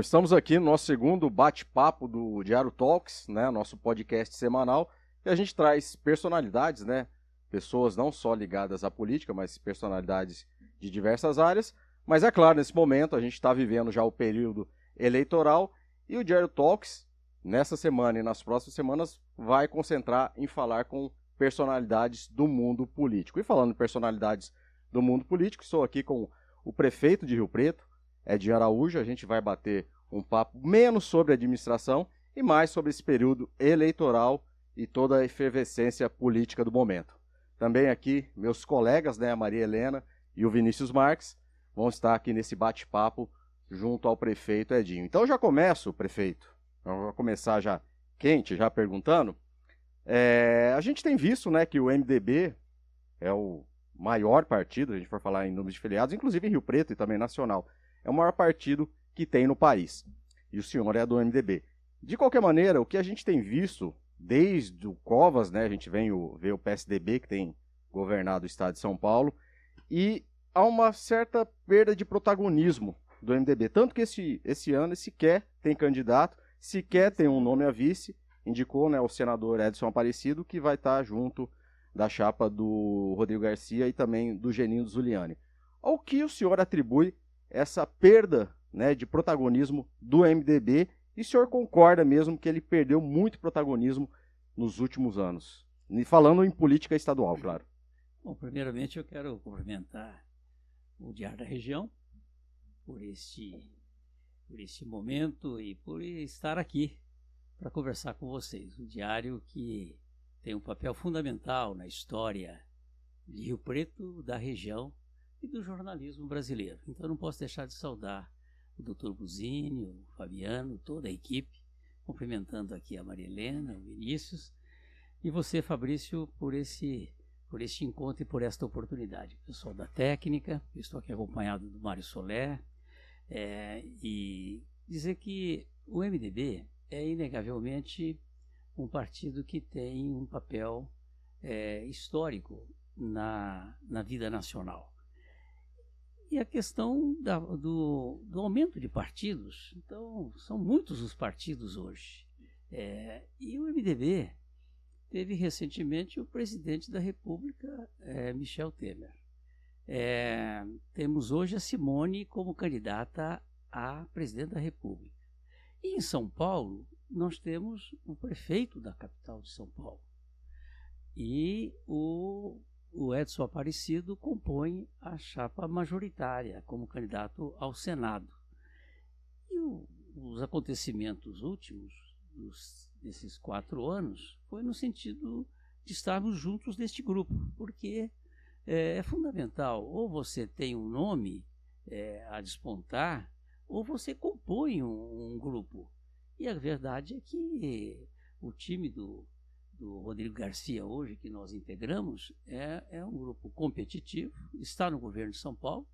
Estamos aqui no nosso segundo bate-papo do Diário Talks, né, nosso podcast semanal, e a gente traz personalidades, né, pessoas não só ligadas à política, mas personalidades de diversas áreas. Mas é claro, nesse momento a gente está vivendo já o período eleitoral e o Diário Talks, nessa semana e nas próximas semanas, vai concentrar em falar com personalidades do mundo político. E falando em personalidades do mundo político, estou aqui com o prefeito de Rio Preto, Ed Araújo. A gente vai bater um papo menos sobre administração e mais sobre esse período eleitoral e toda a efervescência política do momento. Também aqui, meus colegas, né, a Maria Helena e o Vinícius Marques, vão estar aqui nesse bate-papo junto ao prefeito Edinho. Então já começo, prefeito. Vamos começar já quente, já perguntando. É, a gente tem visto né, que o MDB é o maior partido, a gente for falar em número de filiados, inclusive em Rio Preto e também nacional. É o maior partido que tem no país. E o senhor é do MDB. De qualquer maneira, o que a gente tem visto desde o Covas, né, a gente vem o, ver o PSDB que tem governado o estado de São Paulo, e há uma certa perda de protagonismo do MDB. Tanto que esse, esse ano sequer tem candidato, sequer tem um nome a vice, indicou né, o senador Edson Aparecido, que vai estar junto da chapa do Rodrigo Garcia e também do Geninho Zuliani. Ao que o senhor atribui essa perda né, de protagonismo do MDB e o senhor concorda mesmo que ele perdeu muito protagonismo nos últimos anos? E falando em política estadual, claro. Bom, primeiramente eu quero cumprimentar o Diário da Região por este, por este momento e por estar aqui para conversar com vocês. O Diário que tem um papel fundamental na história de Rio Preto, da região e do jornalismo brasileiro. Então não posso deixar de saudar o Dr. Buzini, o Fabiano, toda a equipe, cumprimentando aqui a Maria Helena, o Vinícius e você, Fabrício, por esse por este encontro e por esta oportunidade. Pessoal da técnica, estou aqui acompanhado do Mário Soler, é, e dizer que o MDB é inegavelmente um partido que tem um papel é, histórico na, na vida nacional. E a questão da, do, do, aumento de partidos, então são muitos os partidos hoje. É, e o MDB teve recentemente o presidente da República, é, Michel Temer. É, temos hoje a Simone como candidata a presidente da República. E em São Paulo, nós temos o prefeito da capital de São Paulo. E o, o Edson Aparecido compõe a chapa majoritária como candidato ao Senado. E o, os acontecimentos últimos dos desses quatro anos foi no sentido de estarmos juntos neste grupo, porque é, é fundamental, ou você tem um nome é, a despontar, ou você compõe um, um, grupo. E a verdade é que o time do, do Rodrigo Garcia hoje, que nós integramos, é, é um grupo competitivo, está no governo de São Paulo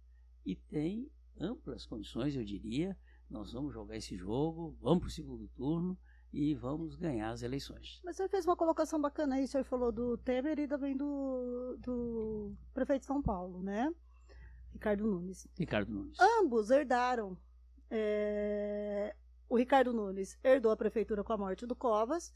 e tem amplas condições, eu diria. Nós vamos jogar esse jogo, vamos para o segundo turno e vamos ganhar as eleições. Mas você fez uma colocação bacana aí, o senhor falou do Temer e também do, do prefeito de São Paulo, né? Ricardo Nunes. Ricardo Nunes. Ambos herdaram. É... O Ricardo Nunes herdou a prefeitura com a morte do Covas.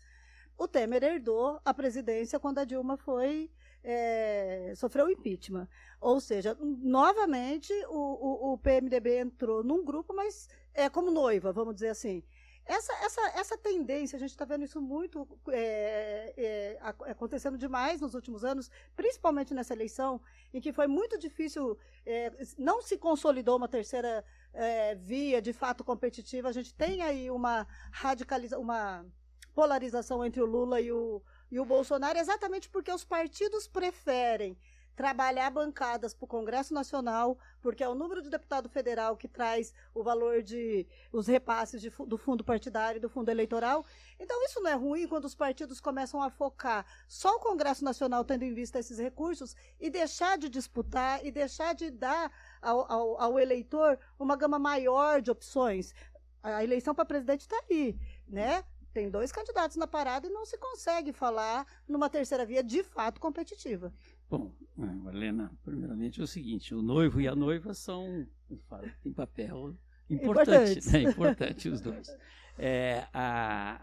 O Temer herdou a presidência quando a Dilma foi é, sofreu impeachment. Ou seja, novamente o, o, o, PMDB entrou num grupo, mas é como noiva, vamos dizer assim. Essa, essa, essa tendência, a gente está vendo isso muito é, é, acontecendo demais nos últimos anos, principalmente nessa eleição, em que foi muito difícil, é, não se consolidou uma terceira é, via de fato competitiva. A gente tem aí uma radicalização, uma polarização entre o Lula e o, e o Bolsonaro, exatamente porque os partidos preferem trabalhar bancadas para o Congresso Nacional, porque é o número de deputado federal que traz o valor de os repasses de, do fundo partidário e do fundo eleitoral. Então, isso não é ruim quando os partidos começam a focar só o Congresso Nacional tendo em vista esses recursos e deixar de disputar e deixar de dar ao, ao, ao eleitor uma gama maior de opções. A eleição para presidente está aí, né? Tem dois candidatos na parada e não se consegue falar numa terceira via de fato competitiva. Bom, Helena, primeiramente é o seguinte: o noivo e a noiva são, têm papel Importante, Importantes. né? Importante os dois. É, a,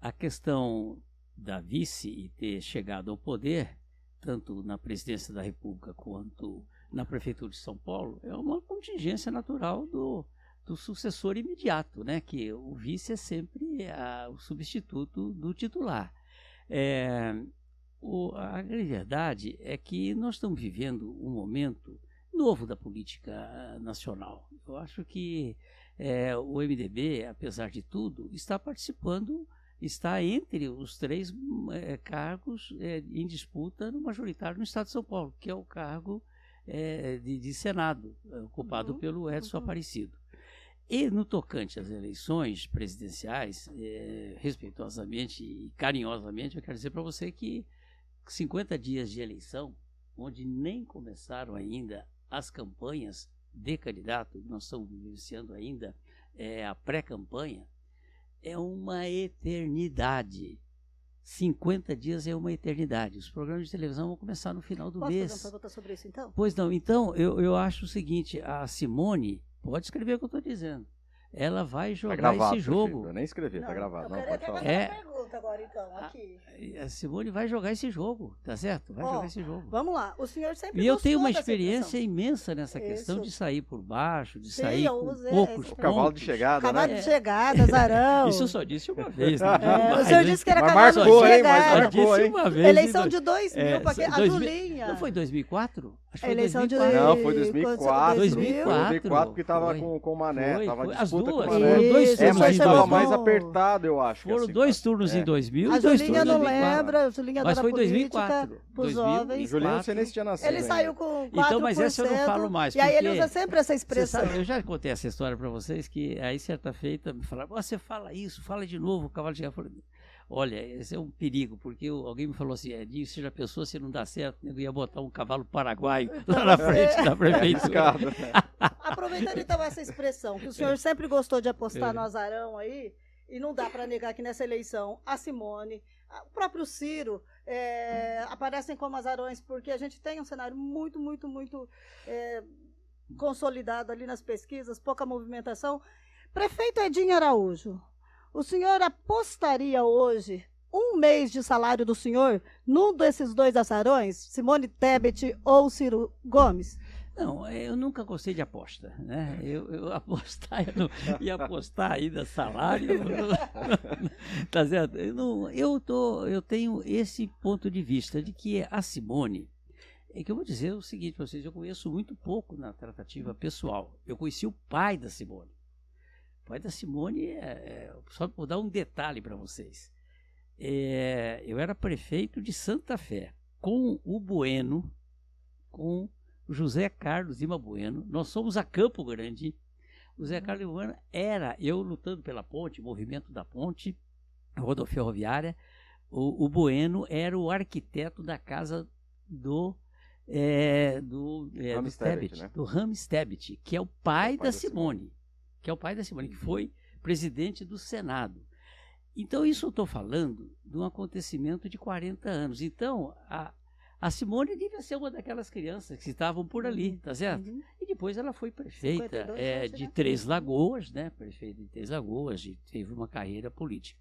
a questão da vice e ter chegado ao poder, tanto na presidência da República quanto na prefeitura de São Paulo, é uma contingência natural do, do sucessor imediato, né? Que o vice é sempre a- o substituto do titular. É, o- a grande verdade é que nós estamos vivendo um momento novo da política nacional. Eu acho que é, o MDB, apesar de tudo, está participando, está entre os três é, cargos é, em disputa no majoritário no Estado de São Paulo, que é o cargo é, de, de Senado, ocupado Uhum, pelo Edson uhum. Aparecido. E no tocante às eleições presidenciais, é, respeitosamente e carinhosamente, eu quero dizer para você que 50 dias de eleição, onde nem começaram ainda as campanhas de candidato, nós estamos vivenciando ainda é, a pré-campanha, é uma eternidade. 50 dias é uma eternidade. Os programas de televisão vão começar no final do Posso fazer mês. uma pergunta sobre isso, então? Pois não, então eu, eu acho o seguinte: a Simone, pode escrever o que eu estou dizendo. Ela vai Tá jogar gravado, esse jogo. Eu nem escrevi, tá Não, gravado. Eu Não, quero pode até falar. fazer É. pergunta agora, então, aqui. A Simone vai jogar esse jogo, tá certo? Vai Ó, jogar esse jogo. Vamos lá. O senhor sempre E eu tenho uma experiência imensa nessa questão Isso. de sair por baixo, de Sim, sair eu com poucos O cavalo de chegada, Cavalo né? de chegada, zarão. Isso eu só disse uma vez. digo É, o senhor disse que era Mas cavalo marcou, de hein? Mas chegada. Marcou, disse hein? uma vez. Eleição de 2000, É, porque a 2000 Julinha. Não foi 2004? Acho que foi Eleição de 2004. Não, foi 2004. 2004. 2004 porque tava Foi. com, com o Mané. Foi, tava foi. As duas, com o Mané. foram dois Isso, É, turnos mas em chegou tava 2000. mais apertado, eu acho. Foram assim, dois turnos é. Em 2000 A Julinha não 2004. lembra, a Julinha Mas da foi política, 2004. pros 2004. jovens. Juliano, você nem tinha nascido. Ele saiu com 4%. Então, mas essa eu não falo mais, E aí ele usa sempre essa expressão. sabe, eu já contei essa história para vocês, que aí certa feita me falaram, "Ó, você fala isso, fala de novo, o cavalo de Chegada." Eu falei, Olha, esse é um perigo, porque alguém me falou assim, Edinho, você já pensou se não dá certo, eu ia botar um cavalo paraguaio lá na frente da É prefeitura. arriscado. Aproveitando então essa expressão, que o senhor sempre gostou de apostar É. no azarão aí, e não dá para negar que nessa eleição a Simone, o próprio Ciro é, aparecem como azarões, porque a gente tem um cenário muito, muito, muito é, consolidado ali nas pesquisas, pouca movimentação. Prefeito Edinho Araújo, o senhor apostaria hoje um mês de salário do senhor num desses dois azarões, Simone Tebet ou Ciro Gomes? Não, eu nunca gostei de aposta, né? Eu, eu apostar, eu não ia apostar ainda salário. eu- tá certo? Eu, não, eu, tô, eu tenho esse ponto de vista de que a Simone. É que eu vou dizer o seguinte para vocês: eu conheço muito pouco na tratativa pessoal. Eu conheci o pai da Simone. O pai da Simone, é, é, só vou dar um detalhe para vocês. É, eu era prefeito de Santa Fé, com o Bueno, com José Carlos Lima Bueno. Nós somos a Campo Grande. O José Carlos Lima Bueno era eu lutando pela ponte, movimento da ponte, rodoferroviária. O, o Bueno era o arquiteto da casa do é, do, é, do Tebet, né? do Tebet, que é o pai, pai da, da Simone, que é o pai da Simone, que Uhum. foi presidente do Senado. Então, isso eu estou falando de um acontecimento de 40 anos. Então, a, a Simone devia ser uma daquelas crianças que estavam por ali, tá certo? Uhum. E depois ela foi prefeita 52 é, de né? Três Lagoas, né? Prefeita de Três Lagoas, e teve uma carreira política.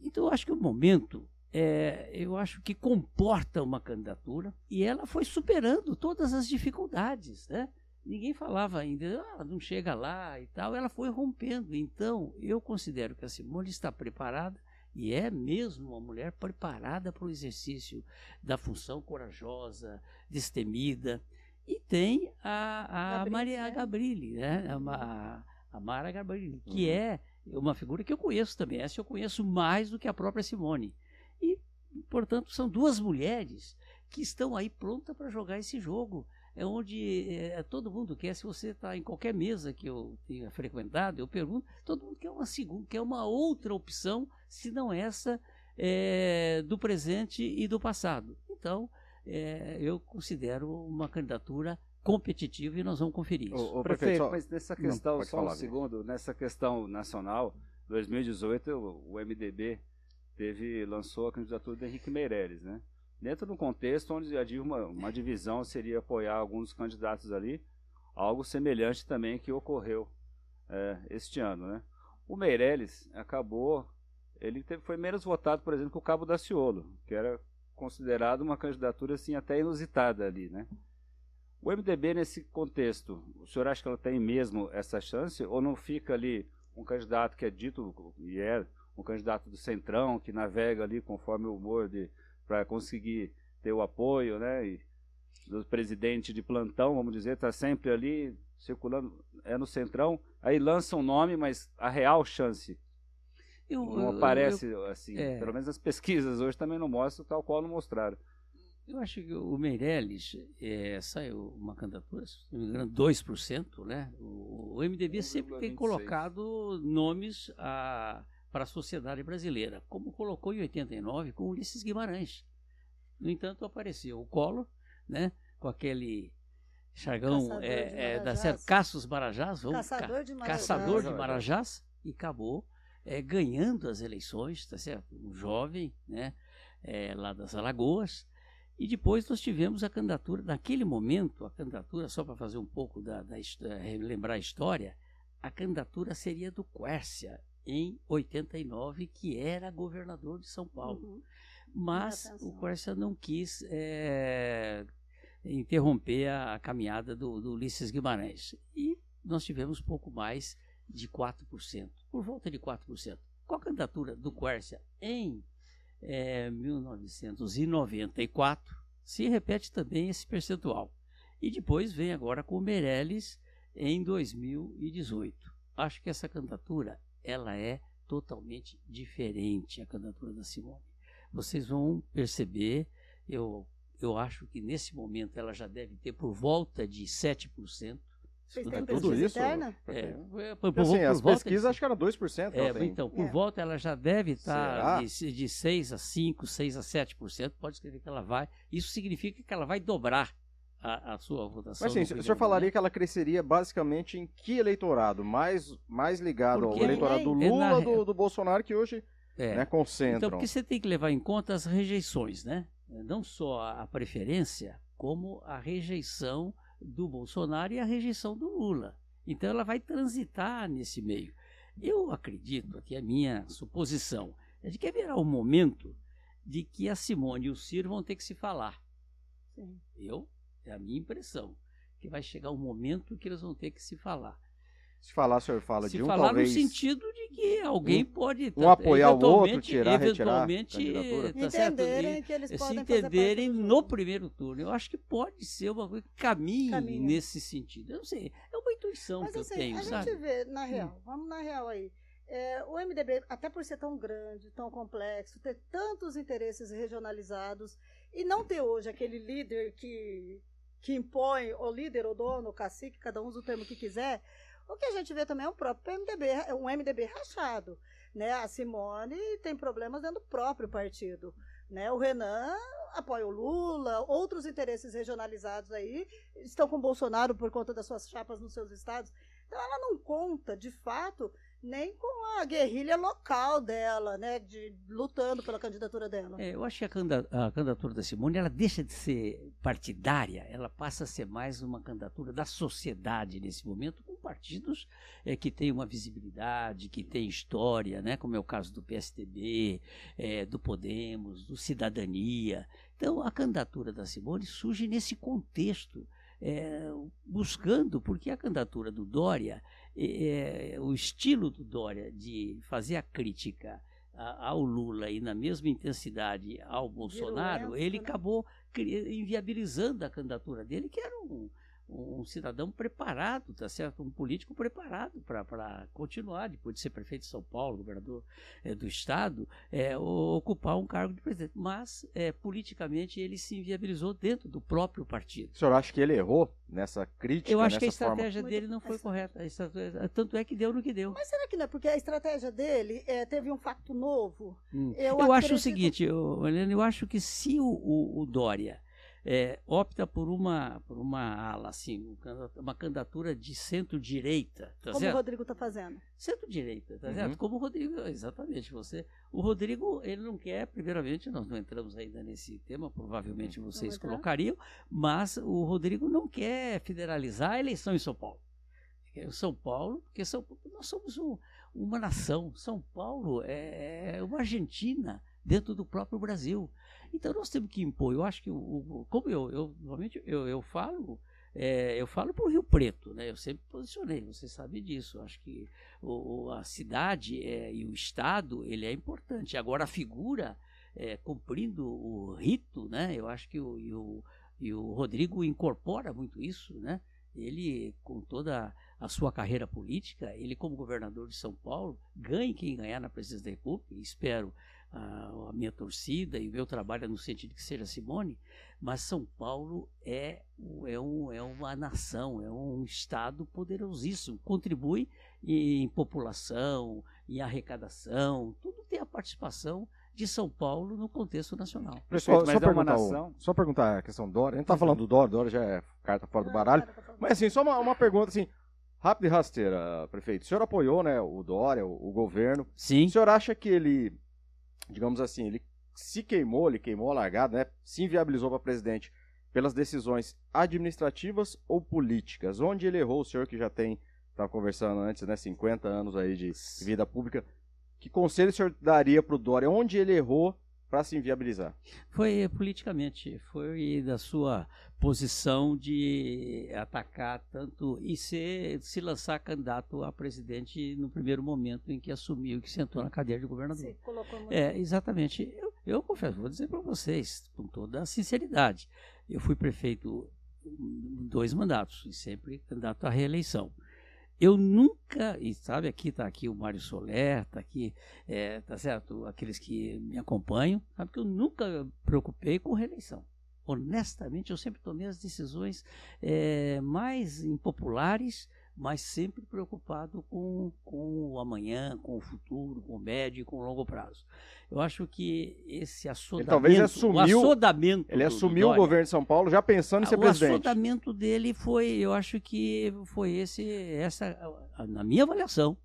Então, eu acho que o momento, é, eu acho que comporta uma candidatura e ela foi superando todas as dificuldades, né? Ninguém falava ainda, ah, não chega lá e tal. Ela foi rompendo. Então, eu considero que a Simone está preparada e é mesmo uma mulher preparada para o exercício da função corajosa, destemida. E tem a, a Gabrilli, Maria né? Gabrilli, né? A, Ma- a Mara Gabrilli, que Uhum. é uma figura que eu conheço também. Essa eu conheço mais do que a própria Simone. E, portanto, são duas mulheres que estão aí prontas para jogar esse jogo. É onde é, todo mundo quer, se você está em qualquer mesa que eu tenha frequentado, eu pergunto, todo mundo quer uma segunda, quer uma outra opção, se não essa é, do presente e do passado. Então, é, eu considero uma candidatura competitiva e nós vamos conferir isso. Ô, ô, Prefeito, só- mas nessa Não, questão, pode só falar, um segundo, nessa questão nacional, 2018 o, o MDB teve, lançou a candidatura do Henrique Meirelles, né? Dentro de um contexto onde havia uma, uma divisão seria apoiar alguns candidatos ali, algo semelhante também que ocorreu é, este ano, né? O Meirelles acabou, ele teve, foi menos votado, por exemplo, que o Cabo Daciolo, que era considerado uma candidatura assim até inusitada ali, né? O MDB nesse contexto, o senhor acha que ela tem mesmo essa chance ou não fica ali um candidato que é dito e é um candidato do centrão que navega ali conforme o humor de para conseguir ter o apoio, né? E do presidente de plantão, vamos dizer, está sempre ali circulando, é no centrão, aí lança um nome, mas a real chance eu, não eu, aparece eu, assim. É... Pelo menos as pesquisas hoje também não mostram tal qual não mostraram. Eu acho que o Meirelles é, saiu uma candidatura, se não me engano, 2%, né? O, o MDB sempre tem colocado nomes a, para a sociedade brasileira, como colocou em 89 com Ulisses Guimarães. No entanto, apareceu o Collor, né? Com aquele Chargão é, é, da certo, Caços Marajás, vamos, caçador de Marajás, caçador de Marajás e acabou é, ganhando as eleições, tá certo? Um jovem, né? É, lá das Alagoas. E depois nós tivemos a candidatura, naquele momento, a candidatura, só para fazer um pouco da, da lembrar a história, a candidatura seria do Quércia, em 89, que era governador de São Paulo. Uhum. Mas o Quércia não quis é, interromper a, a caminhada do, do, Ulisses Guimarães. E nós tivemos pouco mais de 4%, por volta de 4%. Com a candidatura do Quércia em é, 1994, se repete também esse percentual. E depois vem agora com o Meirelles em 2018. Acho que essa candidatura ela é totalmente diferente, a candidatura da Simone. Vocês vão perceber, eu eu acho que nesse momento ela já deve ter por volta de 7%. Vocês têm tudo isso? Interna? É, por, por, assim, por as pesquisas de, acho que era 2%. É, então, por é. volta ela já deve estar de, de 6 a 5, 6 a 7%. Pode escrever que ela vai. Isso significa que ela vai dobrar a, a sua votação. Mas sim, o senhor falaria que ela cresceria basicamente em que eleitorado? Mais, mais ligado Porque ao eleitorado do Lula ou é do, do Bolsonaro, que hoje é. né, concentram? Então, porque você tem que levar em conta as rejeições, né? não só a preferência, como a rejeição do Bolsonaro e a rejeição do Lula. Então ela vai transitar nesse meio. Eu acredito, aqui é a minha suposição, é de que haverá um momento de que a Simone e o Ciro vão ter que se falar. Sim. Eu, é a minha impressão, que vai chegar um momento que eles vão ter que se falar. Se falar, o senhor fala se de um falar talvez... no sentido de que alguém um, pode... Um apoiar o outro, tirar, eventualmente, retirar tá entenderem certo? que eles se podem entenderem no primeiro turno. Eu acho que pode ser uma coisa que caminhe Caminha. nesse sentido. Eu não sei, é uma intuição Mas, que assim, eu tenho, a sabe? gente vê, na real, hum. vamos na real aí. É, o MDB, até por ser tão grande, tão complexo, ter tantos interesses regionalizados e não ter hoje aquele líder que, que impõe, o líder, o dono, o cacique, cada um usa o termo que quiser, o que a gente vê também é um próprio MDB, um MDB rachado. Né? A Simone tem problemas dentro do próprio partido. Né? O Renan apoia o Lula, outros interesses regionalizados aí estão com o Bolsonaro por conta das suas chapas nos seus estados. Então ela não conta, de fato, nem com a guerrilha local dela, né, de, lutando pela candidatura dela. É, eu acho que a, candidatura da Simone ela deixa de ser partidária, ela passa a ser mais uma candidatura da sociedade nesse momento, com partidos é, que têm uma visibilidade, que têm história, né, como é o caso do PSDB, é, do Podemos, do Cidadania. Então, a candidatura da Simone surge nesse contexto. É, buscando, porque a candidatura do Dória é, o estilo do Dória de fazer a crítica ao Lula e na mesma intensidade ao Bolsonaro, ele né? acabou inviabilizando a candidatura dele, que era um, um cidadão preparado, tá certo? Um político preparado para continuar, depois de ser prefeito de São Paulo, governador é, do estado, é, ocupar um cargo de presidente. Mas, é, politicamente, ele se inviabilizou dentro do próprio partido. O senhor acha que ele errou nessa crítica? Eu acho que a forma? estratégia dele não foi correta. Tanto é que deu no que deu. Mas será que não é porque a estratégia dele é, teve um fato novo? Hum. Eu, eu acho o seguinte, eu, Helena, eu acho que se o, o, o Dória é, opta por uma, por uma ala, assim, uma candidatura de centro-direita. Tá Como certo? o Rodrigo está fazendo. Centro-direita, tá uhum. certo? Como o Rodrigo, exatamente. Você, o Rodrigo, ele não quer, primeiramente, nós não entramos ainda nesse tema, provavelmente vocês colocariam, mas o Rodrigo não quer federalizar a eleição em São Paulo É o São Paulo, porque São, nós somos um, uma nação. São Paulo é, é uma Argentina dentro do próprio Brasil. Então nós temos que impor. Eu acho que, o, como eu, eu normalmente eu, eu falo, é, eu falo para o Rio Preto, né? Eu sempre posicionei, você sabe disso. Eu acho que o, a cidade é, e o Estado ele é importante. Agora a figura é, cumprindo o rito, né? Eu acho que o, e o, e o Rodrigo incorpora muito isso, né? Ele, com toda a sua carreira política, ele como governador de São Paulo, ganhe quem ganhar na presidência da República, espero a, a, minha torcida e o meu trabalho é no sentido que seja Simone, mas São Paulo é, é, um, é uma nação, é um estado poderosíssimo, contribui em, população, em arrecadação, tudo tem a participação de São Paulo no contexto nacional. Pessoal, só, só, é perguntar, nação... só perguntar a questão do Dória. A gente tá falando do Dória, Dória já é carta fora do baralho. Mas assim, só uma, uma pergunta assim, rápida e rasteira, prefeito. O senhor apoiou, né, o Dória, o, o governo. Sim. O senhor acha que ele digamos assim, ele se queimou, ele queimou a largada, né? Se inviabilizou para presidente pelas decisões administrativas ou políticas. Onde ele errou, o senhor que já tem, estava conversando antes, né, 50 anos aí de vida pública, que conselho o senhor daria para o Dória? Onde ele errou para se inviabilizar? Foi politicamente, foi da sua posição de atacar tanto e se, se lançar candidato a presidente no primeiro momento em que assumiu que sentou na cadeira de governador. Sim, colocou muito é, exatamente. Eu, eu confesso, vou dizer para vocês, com toda a sinceridade, eu fui prefeito dois mandatos e sempre candidato à reeleição. Eu nunca, e sabe, aqui está aqui o Mário Soler, está aqui, é, tá certo? Aqueles que me acompanham, sabe que eu nunca preocupei com reeleição. Honestamente, eu sempre tomei as decisões é, mais impopulares, mas sempre preocupado com, com o amanhã, com o futuro, com o médio e com o longo prazo. Eu acho que esse assodamento, ele talvez assumiu, o assodamento ele assumiu Dória, o governo de São Paulo já pensando em ser o presidente. O assodamento dele foi, eu acho que foi esse, essa, na minha avaliação,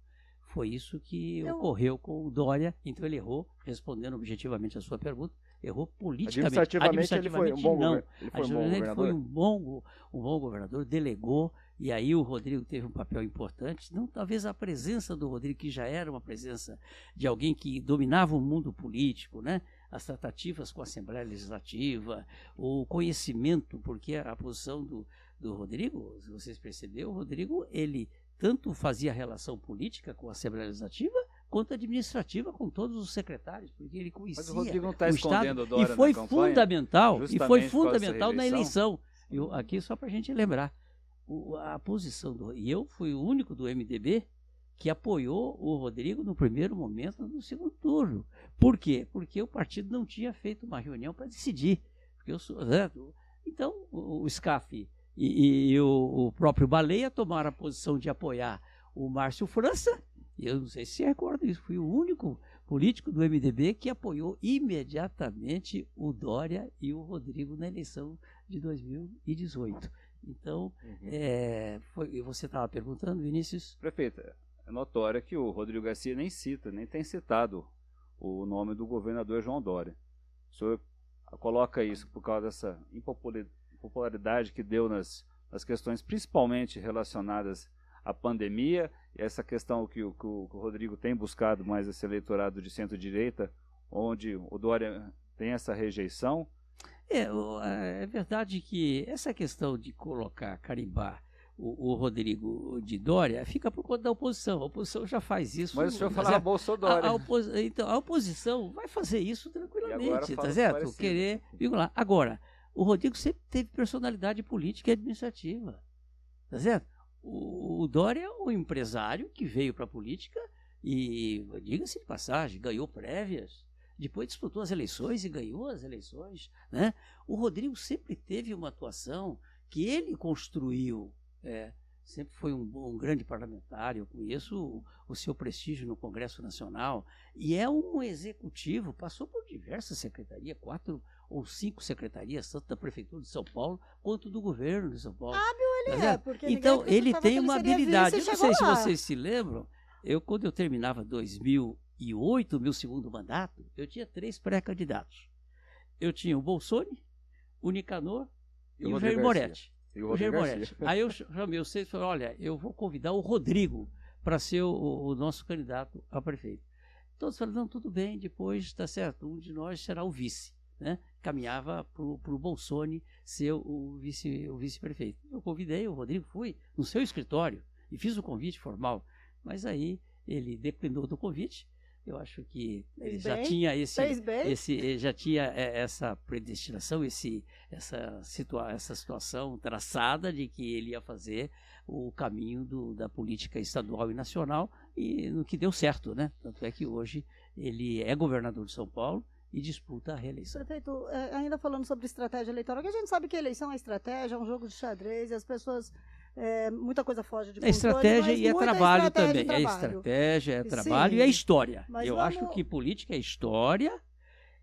foi isso que eu... ocorreu com o Dória. Então ele errou, respondendo objetivamente a sua pergunta, errou politicamente. Administrativamente, administrativamente ele foi um bom, não. Ele foi um bom governador. foi um bom, um bom governador, delegou e aí o Rodrigo teve um papel importante, não talvez a presença do Rodrigo, que já era uma presença de alguém que dominava o mundo político, né? as tratativas com a Assembleia Legislativa, o conhecimento, porque a, posição do, do Rodrigo, se vocês perceberam, o Rodrigo, ele tanto fazia relação política com a Assembleia Legislativa, quanto administrativa com todos os secretários, porque ele conhecia Mas o Rodrigo não está escondendo Estado, e foi fundamental, e foi fundamental na eleição. Eu, aqui só para a gente lembrar, a posição do. E eu fui o único do MDB que apoiou o Rodrigo no primeiro momento no segundo turno. Por quê? Porque o partido não tinha feito uma reunião para decidir. Porque eu sou, né? Então, o, o SCAF e, e o, o, próprio Baleia tomaram a posição de apoiar o Márcio França. E eu não sei se recorda isso, fui o único político do MDB que apoiou imediatamente o Dória e o Rodrigo na eleição de 2018. Então, uhum. é, foi, você estava perguntando, Vinícius? Prefeita, é notório que o Rodrigo Garcia nem cita, nem tem citado o nome do governador João Dória. O senhor coloca isso por causa dessa impopularidade que deu nas, nas questões principalmente relacionadas à pandemia, e essa questão que, que, o, que o Rodrigo tem buscado mais esse eleitorado de centro-direita, onde o Dória tem essa rejeição, é, é verdade que essa questão de colocar, carimbar o, o, Rodrigo de Dória fica por conta da oposição. A oposição já faz isso. Mas o senhor falava Bolsonaro. A, a opos, então, a oposição vai fazer isso tranquilamente, tá certo? Querer vincular. Agora, o Rodrigo sempre teve personalidade política e administrativa, tá certo? O, o Dória é um empresário que veio para a política e, diga-se de passagem, ganhou prévias, depois disputou as eleições e ganhou as eleições. Né? O Rodrigo sempre teve uma atuação que ele construiu. É, sempre foi um, um, grande parlamentar, eu conheço o, o, seu prestígio no Congresso Nacional, e é um executivo, passou por diversas secretarias, quatro ou cinco secretarias, tanto da Prefeitura de São Paulo quanto do governo de São Paulo. Hábil ele tá é, porque Então, ele tem uma habilidade. Eu não sei lá. se vocês se lembram, eu quando eu terminava 2000 e oito, meu segundo mandato, eu tinha três pré-candidatos. Eu tinha o Bolsoni, o Nicanor e, e o Jair Moretti. E o Rodrigo Moretti. Aí eu chamei vocês e falei, olha, eu vou convidar o Rodrigo para ser o, o nosso candidato a prefeito. Todos falaram, não, tudo bem, depois está certo, um de nós será o vice. Né? Caminhava para o Bolsoni ser o, vice, o vice-prefeito. Eu convidei o Rodrigo, fui no seu escritório e fiz o convite formal. Mas aí ele declinou do convite. Eu acho que ele Fez já bem, tinha esse, Fez bem? esse eh, já tinha eh, essa predestinação, esse, essa, situa essa situação traçada de que ele ia fazer o caminho do, da política estadual e nacional e no que deu certo, né? Tanto é que hoje ele é governador de São Paulo e disputa a reeleição. Prefeito, é, ainda falando sobre estratégia eleitoral, que a gente sabe que eleição é estratégia, é um jogo de xadrez, e as pessoas. É, muita coisa foge de É controle, estratégia mas e é trabalho estratégia também. É trabalho. estratégia, é Sim. trabalho e é história. Eu vamos- acho que política é história,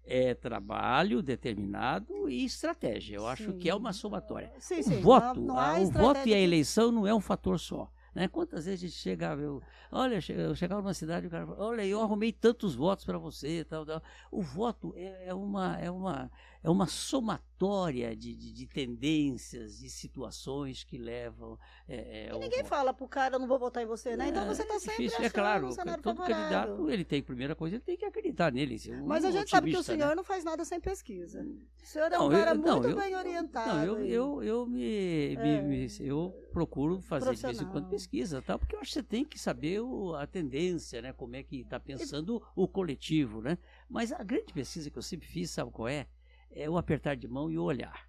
é trabalho determinado e estratégia. Eu acho Sim. que é uma somatória. Sim, o sim, voto, não, não a- há o voto e estratégia a eleição não é um fator só. Né? Quantas vezes a gente chegava, eu, olha, eu chegava numa cidade e o cara falava, olha, eu arrumei tantos votos para você, tal, tal. O voto é, é uma, é uma, é uma somatória de, de, de tendências, de situações que levam. É, é, E o ninguém voto. fala pro cara, eu não vou votar em você, né? Então você está sempre difícil, achando é claro, um cenário todo favorável. candidato ele tem primeira coisa, ele tem que acreditar nele. um Mas a gente sabe que o né? senhor não faz nada sem pesquisa. O senhor é Não, um eu- cara não, muito eu- bem orientado. Não, eu, eu, eu me, me- É. me- eu procuro fazer de vez em quando pesquisa, tal, porque eu acho que você tem que saber o- a tendência, né, como é que está pensando o coletivo, né? Mas a grande pesquisa que eu sempre fiz, sabe qual é? É o apertar de mão e o olhar.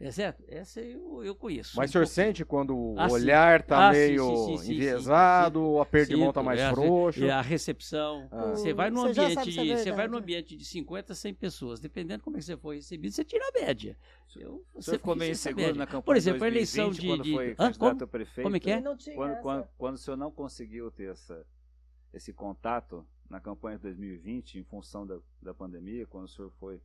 É certo? Essa eu, eu conheço. Mas o um senhor pouquinho. sente quando o Ah, olhar tá Ah, sim, meio sim, sim, sim, sim, enviesado, o aperto de mão tá Sinto, mais é, a- frouxo? é a recepção. Ah. Você vai num Você ambiente, é de, você vai num ambiente de 50, 100 pessoas, dependendo como é que você foi recebido, você tira a média. Eu, O senhor ficou meio inseguro na campanha Por exemplo, a 2020, eleição de- quando de- foi Hã? candidato Como? a prefeito. Como é que é? Quando, quando, quando o senhor não conseguiu ter essa, esse contato na campanha de 2020, em função da, da pandemia, quando o senhor foi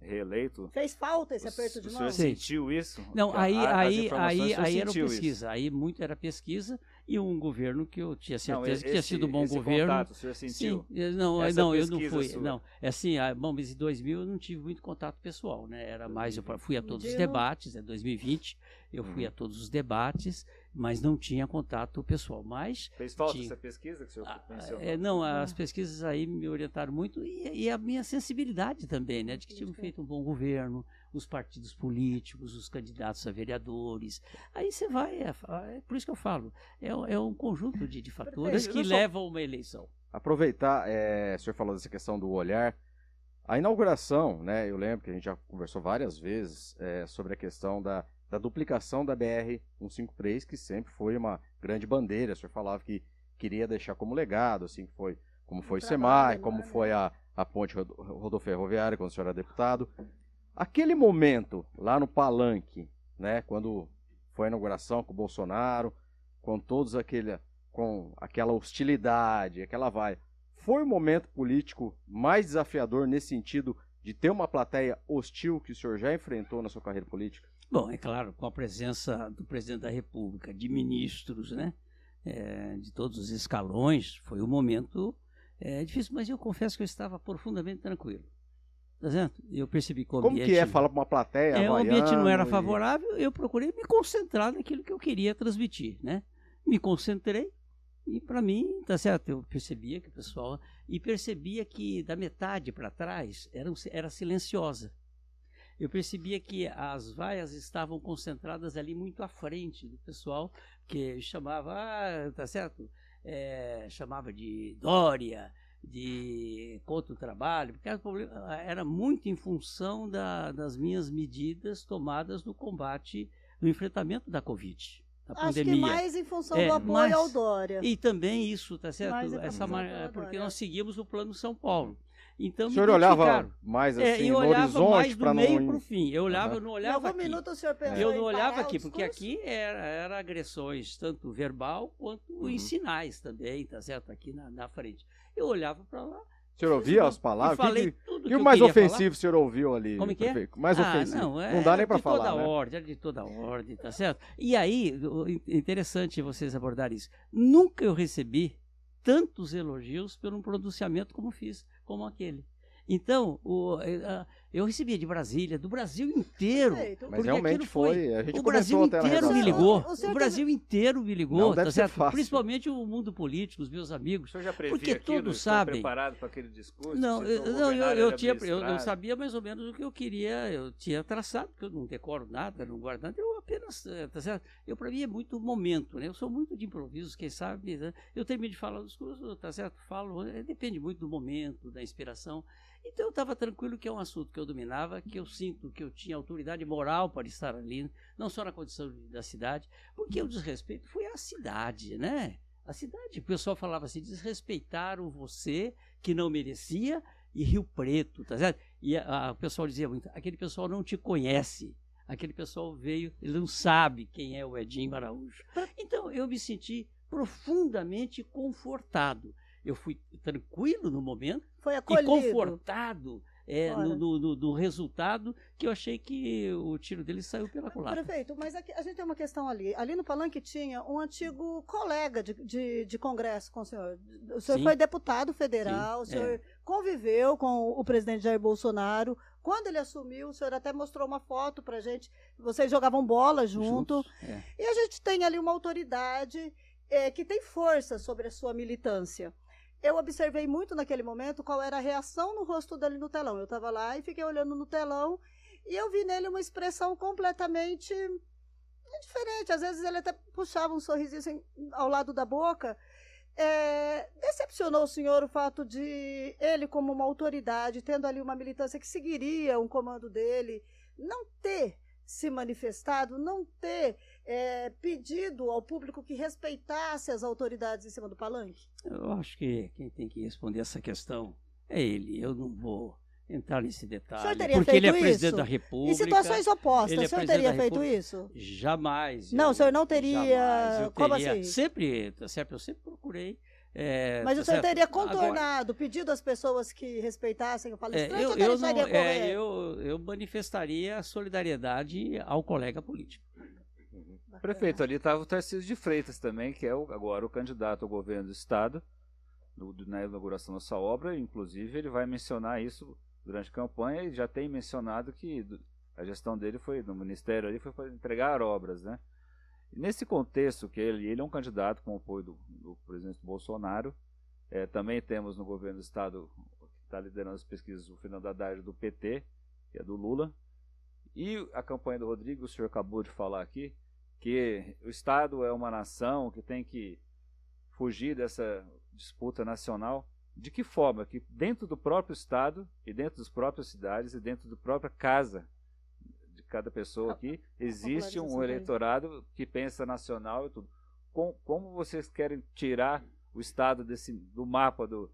reeleito, Fez falta esse o, aperto de o mão? senhor Sim. sentiu isso? Não, aí, a- aí, aí, o senhor aí era pesquisa. isso. Aí muito era pesquisa e um governo que eu tinha Não, certeza que esse- tinha sido um bom esse governo. Contato, o senhor sentiu? Sim, não, Essa não, eu não fui. sua. Não, é assim, ah, bom, mas em 2000 eu não tive muito contato pessoal, né? Era mais, eu fui a todos os debates, é 2020, eu fui a todos os debates, mas não tinha contato pessoal. Mas Fez falta Tinha. essa pesquisa que o senhor ah, mencionou? é, não, as pesquisas aí me orientaram muito e, e a minha sensibilidade também, né? De que tinham feito um bom governo, os partidos políticos, os candidatos a vereadores. Aí você vai, é, é por isso que eu falo, é, é um conjunto de, de fatores que só- levam a uma eleição. Aproveitar, é, o senhor falou dessa questão do olhar. A inauguração, né? Eu lembro que a gente já conversou várias vezes é, sobre a questão da, da duplicação da BR-153, que sempre foi uma grande bandeira. O senhor falava que queria deixar como legado, assim, que foi, como foi o SEMAI, como enorme. foi a, a ponte rodo- rodoferroviária, quando o senhor era deputado. Aquele momento lá no Palanque, né? Quando foi a inauguração com o Bolsonaro, com todos aquele, com aquela hostilidade, aquela vai. Foi o momento político mais desafiador nesse sentido de ter uma plateia hostil que o senhor já enfrentou na sua carreira política? Bom, é claro, com a presença do presidente da República, de ministros, né? é, de todos os escalões, foi um momento é, difícil, mas eu confesso que eu estava profundamente tranquilo. Tá vendo? Eu percebi que o Como ambiente, que é falar para uma plateia é, o ambiente não era favorável, eu procurei me concentrar naquilo que eu queria transmitir, né? Me concentrei e para mim, tá certo, eu percebia que o pessoal e percebia que da metade para trás era, era silenciosa. Eu percebia que as vaias estavam concentradas ali muito à frente do pessoal que chamava, ah, tá certo, É, chamava de Dória, de contra o trabalho, porque era era muito em função da- das minhas medidas tomadas no combate, no enfrentamento da Covid, da Acho que pandemia. mais em função É, do apoio mas- ao Dória. E também isso, tá certo? Essa mar- porque nós seguimos o plano São Paulo. Então O me senhor olhava mais É, assim eu no olhava horizonte mais para do não. meio para o fim. Eu olhava, eu não olhava aqui. minuto o senhor pensou Eu não olhava aqui, porque aqui era, era agressões, tanto verbal quanto Uhum. em sinais também, tá certo? Aqui na, na frente. Eu olhava para lá. O senhor ouvia as e palavras? falei O que, tudo que, que o eu mais queria falar. ofensivo o senhor ouviu ali? Como é que é? Mais Ah, ofensivo. Não, Não, é, dá nem era para de toda falar, né? ordem, era de toda ordem, tá certo? E aí, interessante vocês abordarem isso. Nunca eu recebi tantos elogios pelo pronunciamento como fiz, como aquele. Então, o- eh, ah, Eu recebia de Brasília, do Brasil inteiro. Perfeito. Mas realmente foi. A gente o Brasil inteiro me ligou. O senhor O Brasil inteiro me ligou, Não deve tá ser certo? fácil. Principalmente o mundo político, os meus amigos. O senhor já previa Porque aquilo? todos sabem. preparado para aquele discurso? Não, eu, o não, eu, eu tinha, eu, eu sabia mais ou menos o que eu queria, eu tinha traçado, porque eu não decoro nada, não guardo nada, eu apenas, eh, tá certo? Eu, para mim, é muito momento, né? Eu sou muito de improviso, quem sabe, né? Eu termino de falar o discurso, tá certo? Falo, eh, depende muito do momento, da inspiração. Então eu estava tranquilo que é um assunto que eu dominava, que eu sinto que eu tinha autoridade moral para estar ali, não só na condição da cidade, porque o desrespeito foi à cidade, né? A cidade, o pessoal falava assim, desrespeitaram você que não merecia e Rio Preto, tá certo? E a- a- o pessoal dizia muito, aquele pessoal não te conhece, aquele pessoal veio, ele não sabe quem é o Edinho Araújo. Então eu me senti profundamente confortado. Eu fui tranquilo no momento, Foi e acolhido. confortado é, no, do resultado que eu achei que o tiro dele saiu pela culatra. Prefeito, mas aqui, a gente tem uma questão ali. Ali no Palanque tinha um antigo colega de, de, de congresso com o senhor. O senhor Sim. foi deputado federal, Sim, o senhor é. conviveu com o presidente Jair Bolsonaro. Quando ele assumiu, o senhor até mostrou uma foto pra gente. Vocês jogavam bola junto. Juntos, é. E a gente tem ali uma autoridade eh, que tem força sobre a sua militância. Eu observei muito naquele momento qual era a reação no rosto dele no telão. Eu estava lá e fiquei olhando no telão e eu vi nele uma expressão completamente diferente. Às vezes ele até puxava um sorrisinho assim, ao lado da boca. É, decepcionou o senhor o fato de ele, como uma autoridade, tendo ali uma militância que seguiria um comando dele, não ter se manifestado, não ter é, pedido ao público que respeitasse as autoridades em cima do palanque? Eu acho que quem tem que responder essa questão é ele. Eu não vou entrar nesse detalhe. porque ele é presidente isso? da República. Em situações opostas, é o senhor teria feito isso? Jamais. Não, eu- o senhor não teria- Jamais. Eu como teria, assim? Sempre, tá certo? Eu sempre procurei. é, Mas tá o senhor certo? teria Agora, contornado, pedido às pessoas que respeitassem o é, palestrante eu, ou eu, não, é, eu, eu manifestaria a solidariedade ao colega político. Prefeito, ali estava o Tarcísio de Freitas também, que é o- agora o candidato ao governo do estado, do- do- na inauguração da sua obra. Inclusive, ele vai mencionar isso durante a campanha e já tem mencionado que do- a gestão dele foi, no ministério ali, foi para entregar obras, né? Nesse contexto que ele, ele é um candidato com o apoio do, do presidente Bolsonaro, eh, também temos no governo do estado, que está liderando as pesquisas, o Fernando Haddad do PT, que é do Lula, e a campanha do Rodrigo, o senhor acabou de falar aqui, que o Estado é uma nação que tem que fugir dessa disputa nacional. De que forma? Que dentro do próprio Estado e dentro das próprias cidades e dentro da própria casa de cada pessoa aqui existe um eleitorado que pensa nacional e tudo. Com- como vocês querem tirar o Estado desse, do mapa do,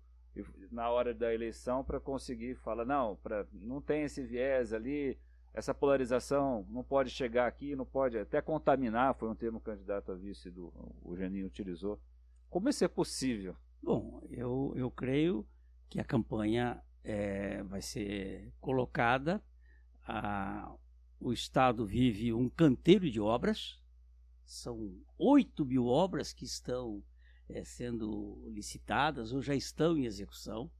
na hora da eleição para conseguir falar não, pra, não tem esse viés ali, essa polarização não pode chegar aqui, não pode até contaminar, foi um termo candidato a vice do o Geninho utilizou. Como isso é possível? Bom, eu, eu creio que a campanha eh, vai ser colocada. a- o Estado vive um canteiro de obras. São 8 mil obras que estão eh, sendo licitadas ou já estão em execução.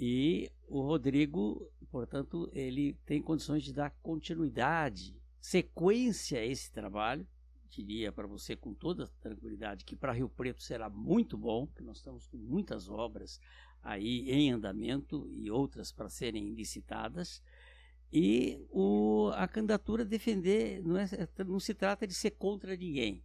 E o Rodrigo, portanto, ele tem condições de dar continuidade, sequência a esse trabalho diria para você com toda tranquilidade que para Rio Preto será muito bom, que nós estamos com muitas obras aí em andamento e outras para serem licitadas. E o, a candidatura defender não, é, não se trata de ser contra ninguém,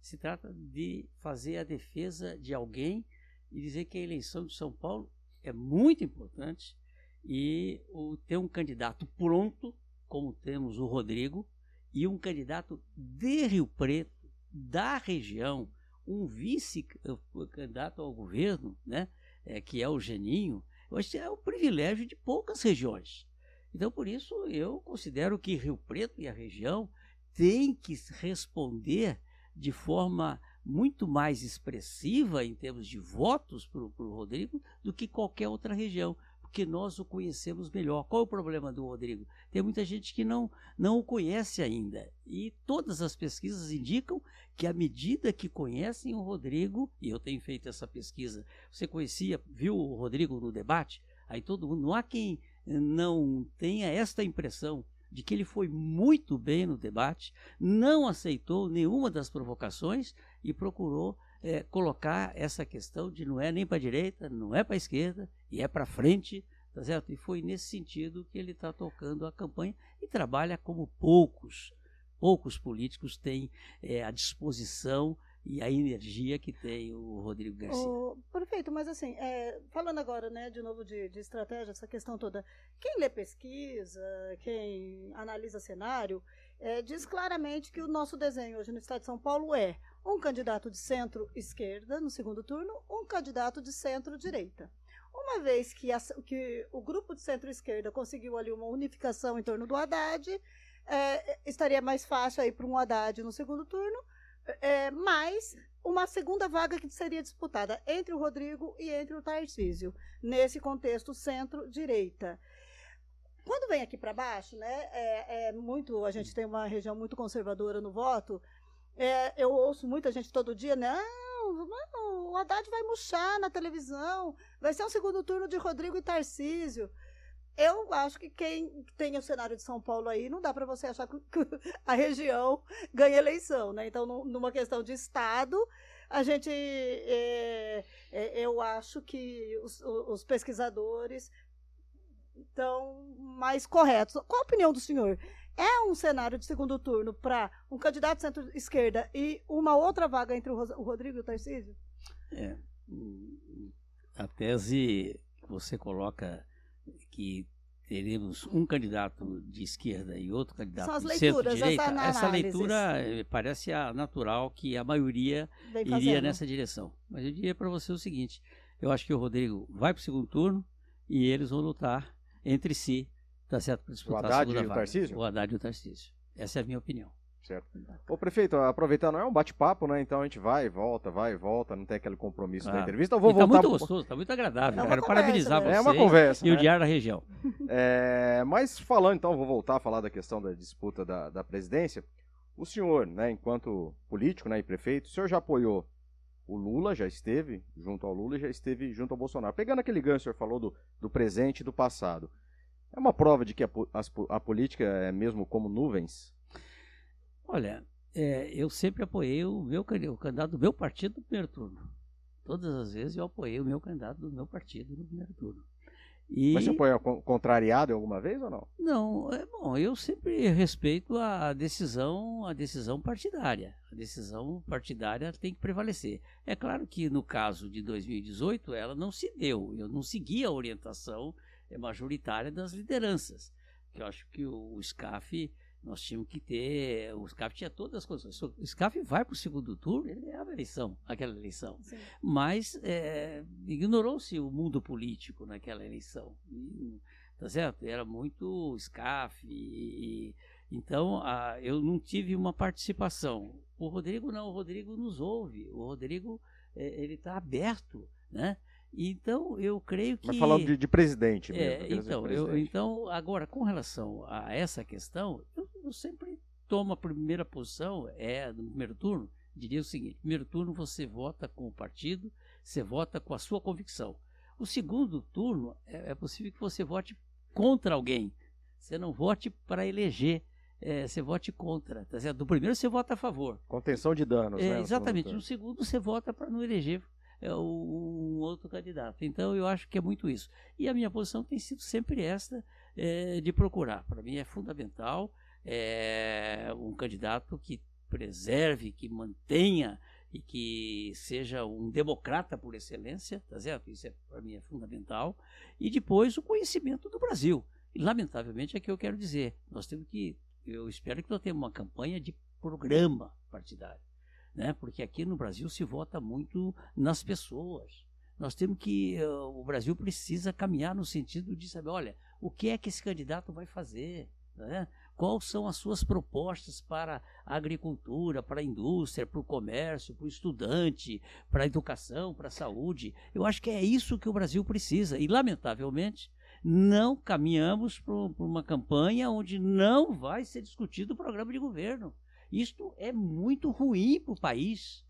se trata de fazer a defesa de alguém e dizer que a eleição de São Paulo é muito importante e o, ter um candidato pronto, como temos o Rodrigo, e um candidato de Rio Preto, da região, um vice-candidato ao governo, né, é, que é o Geninho, que é o privilégio de poucas regiões. Então, por isso, eu considero que Rio Preto e a região têm que responder de forma muito mais expressiva em termos de votos para o Rodrigo do que qualquer outra região, porque nós o conhecemos melhor. Qual é o problema do Rodrigo? Tem muita gente que não, não o conhece ainda. E todas as pesquisas indicam que à medida que conhecem o Rodrigo, e eu tenho feito essa pesquisa, você conhecia, viu o Rodrigo no debate? Aí todo mundo, não há quem não tenha esta impressão de que ele foi muito bem no debate, não aceitou nenhuma das provocações e procurou é, colocar essa questão de não é nem para a direita, não é para a esquerda, e é para frente, tá certo? E foi nesse sentido que ele está tocando a campanha e trabalha como poucos, poucos políticos têm é, a disposição e a energia que tem o Rodrigo Garcia. Oh, perfeito, mas assim, é, falando agora, né, de novo de, de, estratégia, essa questão toda, quem lê pesquisa, quem analisa cenário, é, diz claramente que o nosso desenho hoje no Estado de São Paulo é um candidato de centro-esquerda no segundo turno, um candidato de centro-direita. Uma vez que, a, que, o grupo de centro-esquerda conseguiu ali uma unificação em torno do Haddad, é, estaria mais fácil aí para um Haddad no segundo turno, é, mais uma segunda vaga que seria disputada entre o Rodrigo e entre o Tarcísio, nesse contexto centro-direita. Quando vem aqui para baixo, né, é, é, muito, a gente tem uma região muito conservadora no voto, é, eu ouço muita gente todo dia? Não, o Haddad vai murchar na televisão, vai ser um segundo turno de Rodrigo e Tarcísio. Eu acho que quem tem o cenário de São Paulo aí, não dá para você achar que a região ganha eleição, né? Então, numa questão de Estado, a gente, é, é, eu acho que os, os pesquisadores estão mais corretos. Qual a opinião do senhor? É um cenário de segundo turno para um candidato centro-esquerda e uma outra vaga entre o Rodrigo e o Tarcísio? É, a tese que você coloca que teremos um candidato de esquerda e outro candidato de centro-direita, essa, essa, leitura eh, parece a natural que a maioria iria nessa direção. Mas eu diria para você o seguinte: eu acho que o Rodrigo vai para o segundo turno e eles vão lutar entre si, tá certo? Para disputar o Haddad a segunda e o vaga. Tarcísio? O Haddad e o Tarcísio. Essa é a minha opinião. Certo. Ô, prefeito, aproveitando, é um bate-papo, né? Então a gente vai volta, vai volta, não tem aquele compromisso ah. da entrevista. Eu vou e voltar. Tá muito gostoso, tá muito agradável. É Quero conversa, parabenizar né? você. É uma conversa. E né? o Diário da Região. É, mas falando, então, vou voltar a falar da questão da disputa da, da presidência. O senhor, né, enquanto político né, e prefeito, o senhor já apoiou o Lula, já esteve junto ao Lula e já esteve junto ao Bolsonaro. Pegando aquele ganho, o senhor falou do, do presente e do passado. É uma prova de que a, a, a política é mesmo como nuvens? Olha, é, eu sempre apoiei o meu o candidato do meu partido no primeiro turno. Todas as vezes eu apoiei o meu candidato do meu partido no primeiro turno. E... Mas você apoia contrariado alguma vez ou não? Não, é bom, eu sempre respeito a decisão, a decisão partidária. A decisão partidária tem que prevalecer. É claro que no caso de 2018 ela não se deu. Eu não segui a orientação majoritária das lideranças. Eu acho que o, o SCAF nós tínhamos que ter. O SCAF tinha todas as coisas. O SCAF vai para o segundo turno, ele é a eleição, aquela eleição. Sim. Mas é, ignorou-se o mundo político naquela eleição. E, tá certo? Era muito SCAF. E, e, então, a, eu não tive uma participação. O Rodrigo não, o Rodrigo nos ouve. O Rodrigo é, ele está aberto, né? Então, eu creio que. Mas falando de, de presidente mesmo. É, então, presidente. Eu, então, agora, com relação a essa questão, eu, eu, sempre tomo a primeira posição, é no primeiro turno, diria o seguinte: primeiro turno você vota com o partido, você vota com a sua convicção. O segundo turno, é, é possível que você vote contra alguém. Você não vote para eleger. É, você vote contra. Tá certo? Do primeiro você vota a favor. Contenção de danos, é, né? Exatamente. No segundo você vota para não eleger é, um outro candidato. Então eu acho que é muito isso. E a minha posição tem sido sempre esta é, de procurar. Para mim é fundamental é, um candidato que preserve, que mantenha e que seja um democrata por excelência, tá certo? Isso é, para mim é fundamental. E depois o conhecimento do Brasil. E, lamentavelmente é que eu quero dizer. Nós temos que, eu espero que nós tenhamos uma campanha de programa partidário né? porque aqui no Brasil se vota muito nas pessoas. Nós temos que. Uh, o Brasil precisa caminhar no sentido de saber, olha, o que é que esse candidato vai fazer? Né? Quais são as suas propostas para a agricultura, para a indústria, para o comércio, para o estudante, para a educação, para a saúde? Eu acho que é isso que o Brasil precisa. E, lamentavelmente, não caminhamos para uma campanha onde não vai ser discutido o programa de governo. Isto é muito ruim para o país.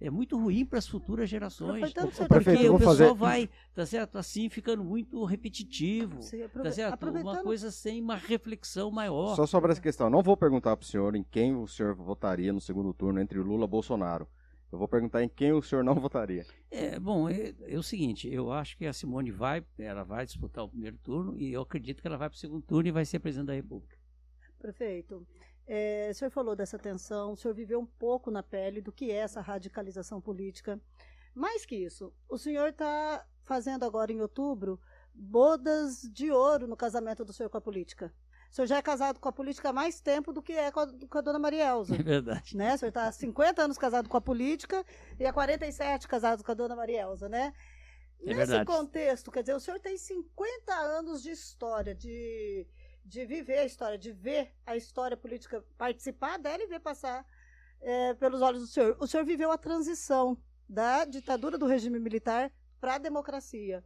é muito ruim para as futuras gerações. O senhor Porque Prefeito, o pessoal fazer- vai, tá certo, assim, ficando muito repetitivo, Sim, aprove- tá certo? Uma aproveitando- coisa sem uma reflexão maior. Só sobre essa questão, não vou perguntar pro senhor em quem o senhor votaria no segundo turno entre Lula e Bolsonaro. Eu vou perguntar em quem o senhor não votaria. É, bom, é, é o seguinte, eu acho que a Simone vai, ela vai disputar o primeiro turno e eu acredito que ela vai para o segundo turno e vai ser presidente da República. Prefeito, é, o senhor falou dessa tensão, o senhor viveu um pouco na pele do que é essa radicalização política. Mais que isso, o senhor está fazendo agora em outubro bodas de ouro no casamento do senhor com a política. O senhor já é casado com a política há mais tempo do que é com a, com a dona Maria Elza. É verdade. né? O senhor está há 50 anos casado com a política e há 47 casado com a dona Maria Elza, né? É Nesse verdade. contexto, quer dizer, o senhor tem 50 anos de história, de, de viver a história, de ver a história política, participar dela e ver passar é, pelos olhos do senhor. O senhor viveu a transição da ditadura do regime militar para a democracia.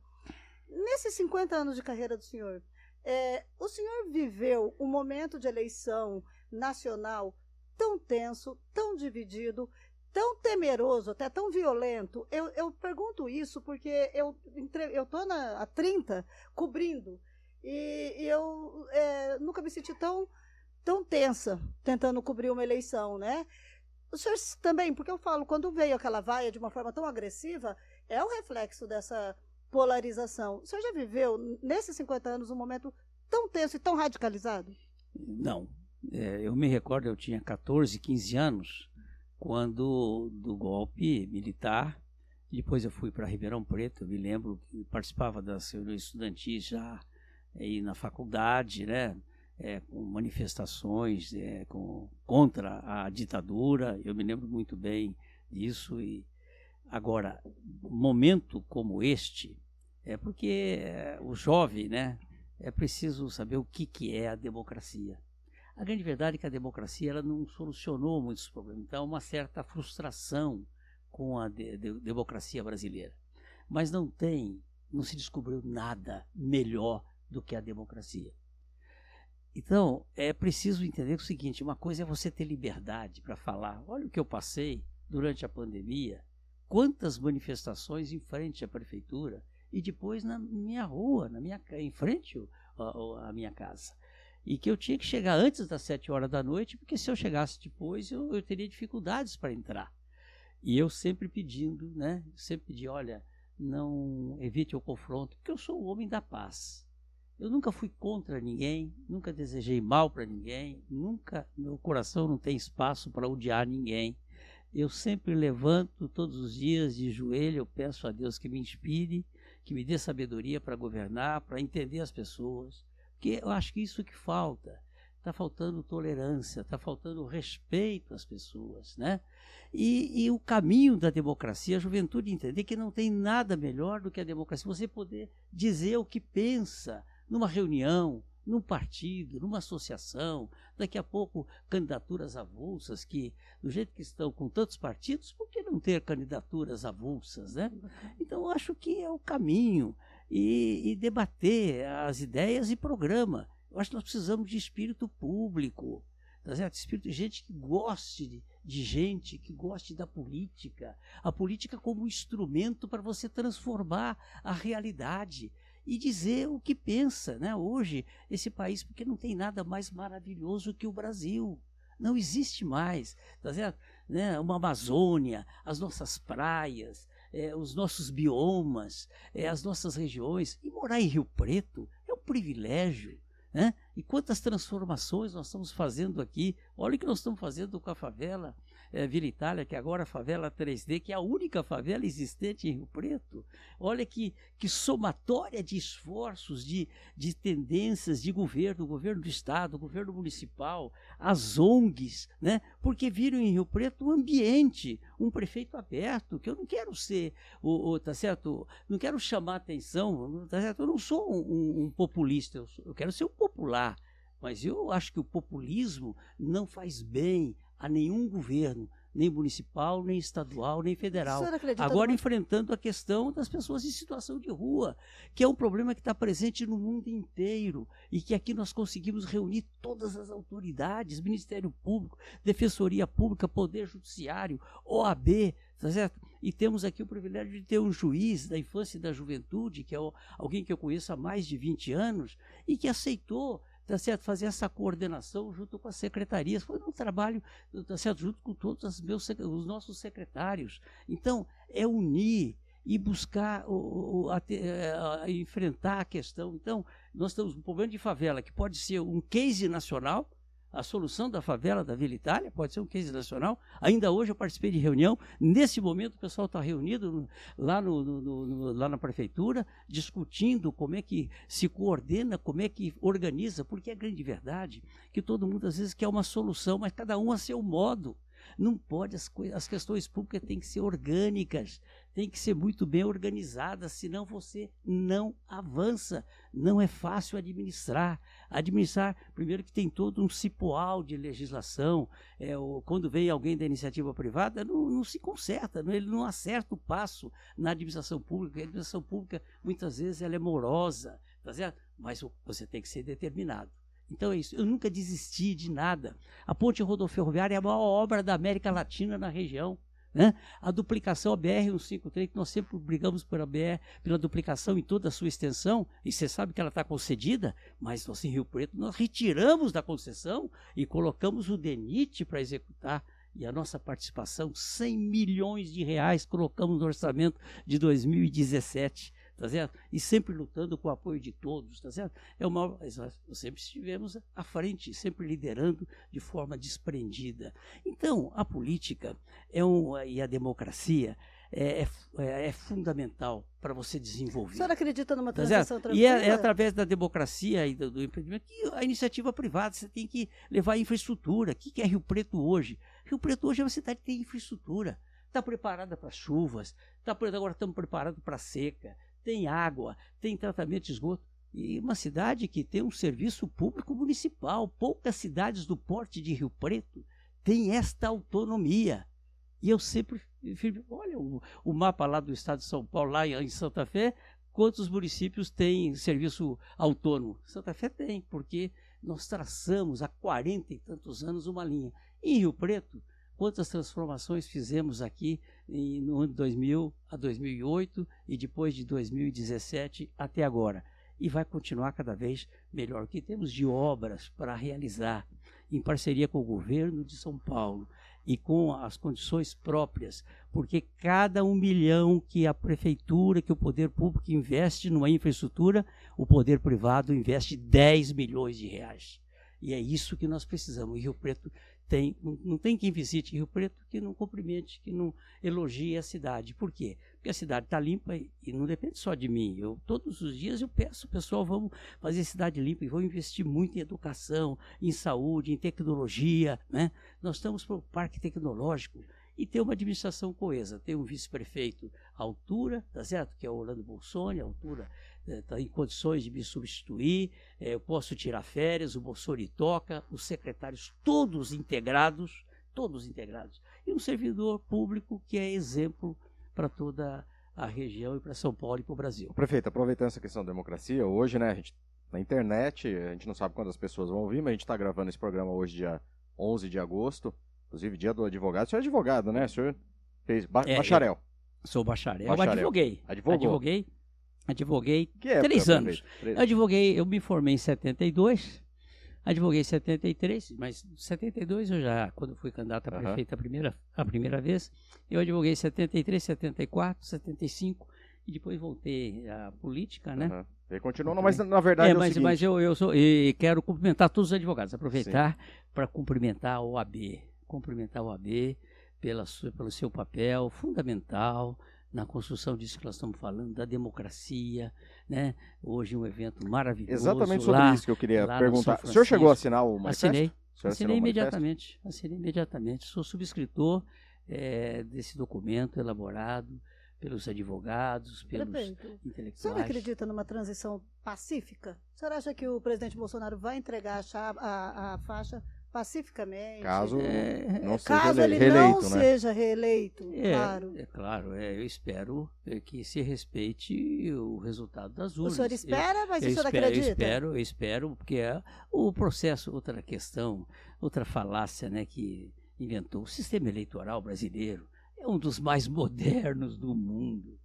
Nesses 50 anos de carreira do senhor, é, o senhor viveu um momento de eleição nacional tão tenso, tão dividido, tão temeroso, até tão violento. Eu, eu pergunto isso porque eu na, há 30 cobrindo e, e eu é, nunca me senti tão tão tensa tentando cobrir uma eleição, né? O senhor também, porque eu falo, quando veio aquela vaia de uma forma tão agressiva, é o reflexo dessa polarização. O senhor já viveu, nesses 50 anos, um momento tão tenso e tão radicalizado? Não. É, eu me recordo, eu tinha 14, 15 anos, quando do golpe militar. Depois eu fui para Ribeirão Preto, eu me lembro que participava das reuniões estudantis já aí na faculdade, né? É, com manifestações é, com, contra a ditadura. Eu me lembro muito bem disso. E agora, momento como este, é porque é, o jovem, né? É preciso saber o que, que é a democracia. A grande verdade é que a democracia ela não solucionou muitos problemas. Então, uma certa frustração com a de- de- democracia brasileira. Mas não tem, não se descobriu nada melhor do que a democracia. Então, é preciso entender o seguinte: uma coisa é você ter liberdade para falar. Olha o que eu passei durante a pandemia, quantas manifestações em frente à prefeitura e depois na minha rua, na minha, em frente à minha casa e que eu tinha que chegar antes das sete horas da noite, porque se eu chegasse depois eu, eu teria dificuldades para entrar. E eu sempre pedindo, né? Sempre pedi, olha, não evite o confronto, porque eu sou o homem da paz. Eu nunca fui contra ninguém, nunca desejei mal para ninguém, nunca, meu coração não tem espaço para odiar ninguém. Eu sempre levanto todos os dias de joelho, eu peço a Deus que me inspire, que me dê sabedoria para governar, para entender as pessoas, porque eu acho que isso que falta. Está faltando tolerância, está faltando respeito às pessoas, né? E, e o caminho da democracia, a juventude entender que não tem nada melhor do que a democracia. Você poder dizer o que pensa numa reunião, num partido, numa associação, daqui a pouco candidaturas avulsas, que do jeito que estão com tantos partidos, por que não ter candidaturas avulsas, né? Então eu acho que é o caminho e, e debater as ideias e programa. Eu acho que nós precisamos de espírito público, tá certo? espírito de gente que goste de, de gente, que goste da política. A política como instrumento para você transformar a realidade e dizer o que pensa, né? Hoje, esse país, porque não tem nada mais maravilhoso que o Brasil. Não existe mais, tá certo? Né? Uma Amazônia, as nossas praias, eh, os nossos biomas, eh, as nossas regiões. E morar em Rio Preto é um privilégio. Né? E quantas transformações nós estamos fazendo aqui. Olha o que nós estamos fazendo com a favela eh, Vila Itália, que agora é a favela 3D, que é a única favela existente em Rio Preto. Olha que, que somatória de esforços, de, de tendências de governo, governo do Estado, governo municipal, as ONGs, né? porque viram em Rio Preto um ambiente, um prefeito aberto, que eu não quero ser, o, o- tá certo? Não quero chamar atenção, tá certo? Eu não sou um, um- um populista, eu, sou- eu quero ser um popular. Mas eu acho que o populismo não faz bem a nenhum governo, nem municipal, nem estadual, nem federal. Agora enfrentando a questão das pessoas em situação de rua, que é um problema que está presente no mundo inteiro e que aqui nós conseguimos reunir todas as autoridades, Ministério Público, Defensoria Pública, Poder Judiciário, OAB, tá certo? E temos aqui o privilégio de ter um juiz da infância e da juventude, que é alguém que eu conheço há mais de 20 anos e que aceitou tá certo? fazer essa coordenação junto com as secretarias. Foi um trabalho tá certo? junto com todos os, meus, os nossos secretários. Então, é unir e buscar o, o- a te- eh, a enfrentar a questão. Então, nós temos um problema de favela que pode ser um case nacional, a solução da favela da Vila Itália pode ser um case nacional. Ainda hoje eu participei de reunião. Nesse momento o pessoal está reunido lá, no- no- no- lá na prefeitura, discutindo como é que se coordena, como é que organiza, porque é grande verdade que todo mundo às vezes quer uma solução, mas cada um a seu modo. Não pode, as, as questões públicas têm que ser orgânicas, têm que ser muito bem organizadas, senão você não avança. Não é fácil administrar. Administrar, primeiro que tem todo um cipoal de legislação, é, o, quando vem alguém da iniciativa privada, não, não se conserta, não- ele não acerta o passo na administração pública. A administração pública, muitas vezes, ela é morosa, tá certo? mas você tem que ser determinado. Então é isso. Eu nunca desisti de nada. A ponte rodoferroviária é a maior obra da América Latina na região. Né? A duplicação, a BR-153, que nós sempre brigamos pela BR, pela duplicação em toda a sua extensão, e você sabe que ela está concedida, mas nós em Rio Preto nós retiramos da concessão e colocamos o DENIT para executar. E a nossa participação, 100 milhões de reais, colocamos no orçamento de 2017 tá certo? E sempre lutando com o apoio de todos, tá certo? É uma, nós sempre estivemos à frente, sempre liderando de forma desprendida. Então, a política é um, e a democracia é, é, é- fundamental para você desenvolver. senhor acredita numa Tá transição certo? E é, é através da democracia e do, do empreendimento que a iniciativa privada, você tem que levar infraestrutura. O que que é Rio Preto hoje? Rio Preto hoje é uma cidade que tem infraestrutura. Está preparada para chuvas, tá, agora estamos preparados para seca, tem água, tem tratamento de esgoto. E uma cidade que tem um serviço público municipal. Poucas cidades do porte de Rio Preto têm esta autonomia. E eu sempre, sempre olha o, o mapa lá do estado de São Paulo, lá em, Santa Fé, quantos municípios têm serviço autônomo? Santa Fé tem, porque nós traçamos há 40 e tantos anos uma linha. Em Rio Preto, quantas transformações fizemos aqui em- no ano 2000 a 2008 e depois de 2017 até agora? E vai continuar cada vez melhor. O que temos de obras para realizar em parceria com o governo de São Paulo e com as condições próprias, porque cada um milhão que a prefeitura, que o poder público investe numa infraestrutura, o poder privado investe 10 milhões de reais. E é isso que nós precisamos. E Rio Preto tem, não, tem quem visite Rio Preto que não cumprimente, que não elogie a cidade. Por quê? Porque a cidade está limpa e, e não depende só de mim. Eu, todos os dias eu peço, pessoal, vamos fazer cidade limpa e vamos investir muito em educação, em saúde, em tecnologia. Né? Nós estamos para o parque tecnológico e ter uma administração coesa, ter um vice-prefeito à altura, tá certo? Que é o Orlando Bolsoni, à altura, está em condições de me substituir, eh, eu posso tirar férias, o Bolsoni toca, os secretários todos integrados, todos integrados, e um servidor público que é exemplo para toda a região e para São Paulo e para o Brasil. Prefeito, aproveitando essa questão da democracia, hoje, né, a gente, na internet, a gente não sabe quantas pessoas vão ouvir, mas a gente está gravando esse programa hoje, dia 11 de agosto, inclusive dia do advogado. O senhor é advogado, né? O senhor fez ba- É, bacharel. Sou bacharel, Bacharel. advoguei, Advogou. advoguei, advoguei Que Três anos. Três- Eu advoguei, eu me formei em 72, advoguei em 73, mas em 72 eu já, quando fui candidato a prefeito a primeira, a primeira vez, eu advoguei em 73, 74, 75 e depois voltei à política, né? Aham. Ele continuou, mas na- verdade É, é, o mas, seguinte, mas eu, eu sou, e quero cumprimentar todos os advogados, aproveitar para cumprimentar a OAB, cumprimentar a OAB pela sua, pelo seu papel fundamental na construção disso que nós estamos falando, da democracia, né? Hoje um evento maravilhoso. exatamente sobre lá, isso que eu queria perguntar. O senhor chegou a assinar o manifesto? Assinei, O assinei imediatamente, assinei imediatamente. Sou subscritor eh, desse documento elaborado pelos advogados, pelos Prefeito, o senhor intelectuais. acredita numa transição pacífica? O senhor acha que o presidente Bolsonaro vai entregar a, chave- a- a faixa pacificamente. Caso É, não seja Caso ele- ele reeleito, não né? seja reeleito, É, claro. é claro, é, eu espero é, que se respeite o resultado das urnas. O senhor Eu- espera, mas eu o senhor espero, acredita? Eu espero, eu espero, porque é o processo, outra questão, outra falácia né, que inventou. O sistema eleitoral brasileiro é um dos mais modernos do mundo.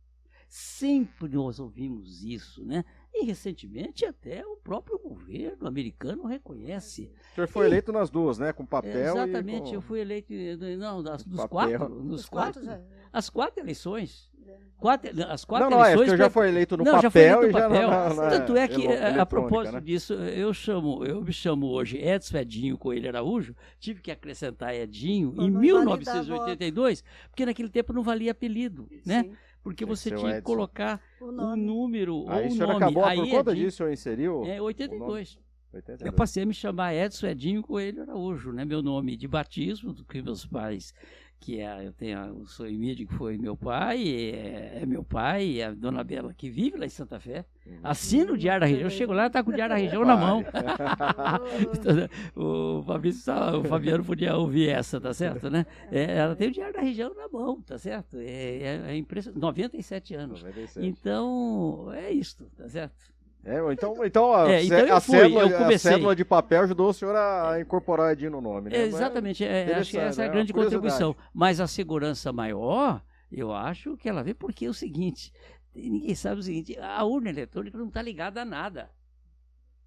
Sempre nós ouvimos isso, né? E recentemente até o próprio governo americano reconhece. O senhor foi E- eleito nas duas, né? Com papel É, exatamente, e com... eu fui eleito, não, das, dos Papel. quatro, nos Os quatro quatro, já. as quatro eleições. Quatro, as quatro Não, não, é, o eleições. senhor já foi- eleito no não, papel já foi eleito e no já papel. na, na Tanto é que, a- a eletrônica, propósito né? disso, eu chamo, eu me chamo hoje Edson Edinho Coelho Araújo, tive que acrescentar Edinho em não 1982, porque naquele tempo não valia apelido, né? Porque que você o tinha que colocar o o número Aí ou o o senhor nome. acabou, Aí por conta Edinho- disso, o senhor inseriu? É, o 82. nome? 82. Eu passei a me chamar Edson Edinho Coelho Araújo, né? Meu nome de batismo, do que meus pais, que é, eu tenho o Emílio, que foi meu pai, é, é meu pai, e a dona Bela, que vive lá em Santa Fé. Uhum. Assina o Diário da Região. Eu chego lá, tá com o Diário da Região na mão. o Fabrício, tá- o Fabiano podia ouvir essa, tá certo, né? É, ela tem o Diário da Região na mão, tá certo? É, é, é impressionante. 97 anos. 97. Então, é isso, tá certo? É, então, então, a, É, então eu a fui, cédula, eu a de papel ajudou o senhor a incorporar Edinho no nome, né? É, exatamente, é, acho que essa é a é grande contribuição. Mas a segurança maior, eu acho que ela vem porque é o seguinte: ninguém sabe o seguinte, a urna eletrônica não está ligada a nada.